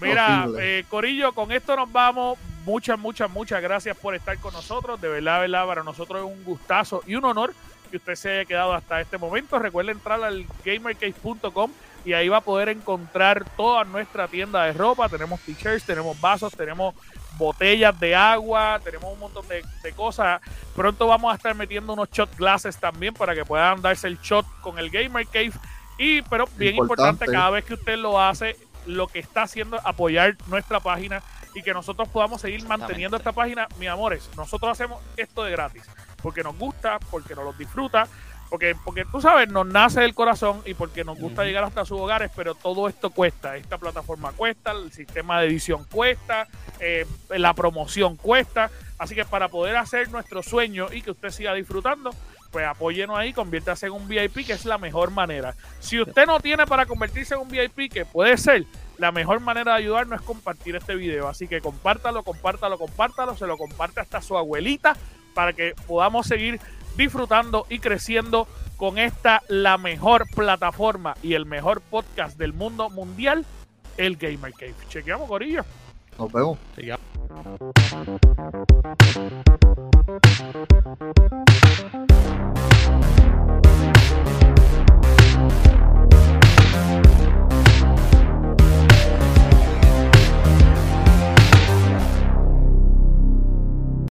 Mira, eh, Corillo, con esto nos vamos. Muchas, muchas, muchas gracias por estar con nosotros. De verdad, de verdad, para nosotros es un gustazo y un honor que usted se haya quedado hasta este momento. Recuerde entrar al gamercase.com y ahí va a poder encontrar toda nuestra tienda de ropa. Tenemos t-shirts, tenemos vasos, tenemos botellas de agua, tenemos un montón de, de cosas. Pronto vamos a estar metiendo unos shot glasses también para que puedan darse el shot con el Gamer Cave. Y, pero bien importante, Importante. cada vez que usted lo hace, lo que está haciendo es apoyar nuestra página y que nosotros podamos seguir manteniendo esta página. Mi amores, nosotros hacemos esto de gratis porque nos gusta, porque nos lo disfruta, porque, porque tú sabes, nos nace del corazón y porque nos gusta llegar hasta sus hogares, pero todo esto cuesta. Esta plataforma cuesta, el sistema de edición cuesta, eh, la promoción cuesta. Así que para poder hacer nuestro sueño y que usted siga disfrutando, pues apóyenos ahí, conviértase en un VIP, que es la mejor manera. Si usted no tiene para convertirse en un VIP, que puede ser, la mejor manera de ayudarnos es compartir este video. Así que compártalo, compártalo, compártalo, se lo comparte hasta su abuelita para que podamos seguir disfrutando y creciendo con esta, la mejor plataforma y el mejor podcast del mundo mundial, el Gamer Cave. Chequeamos, Corillo. Tá bom? Legal.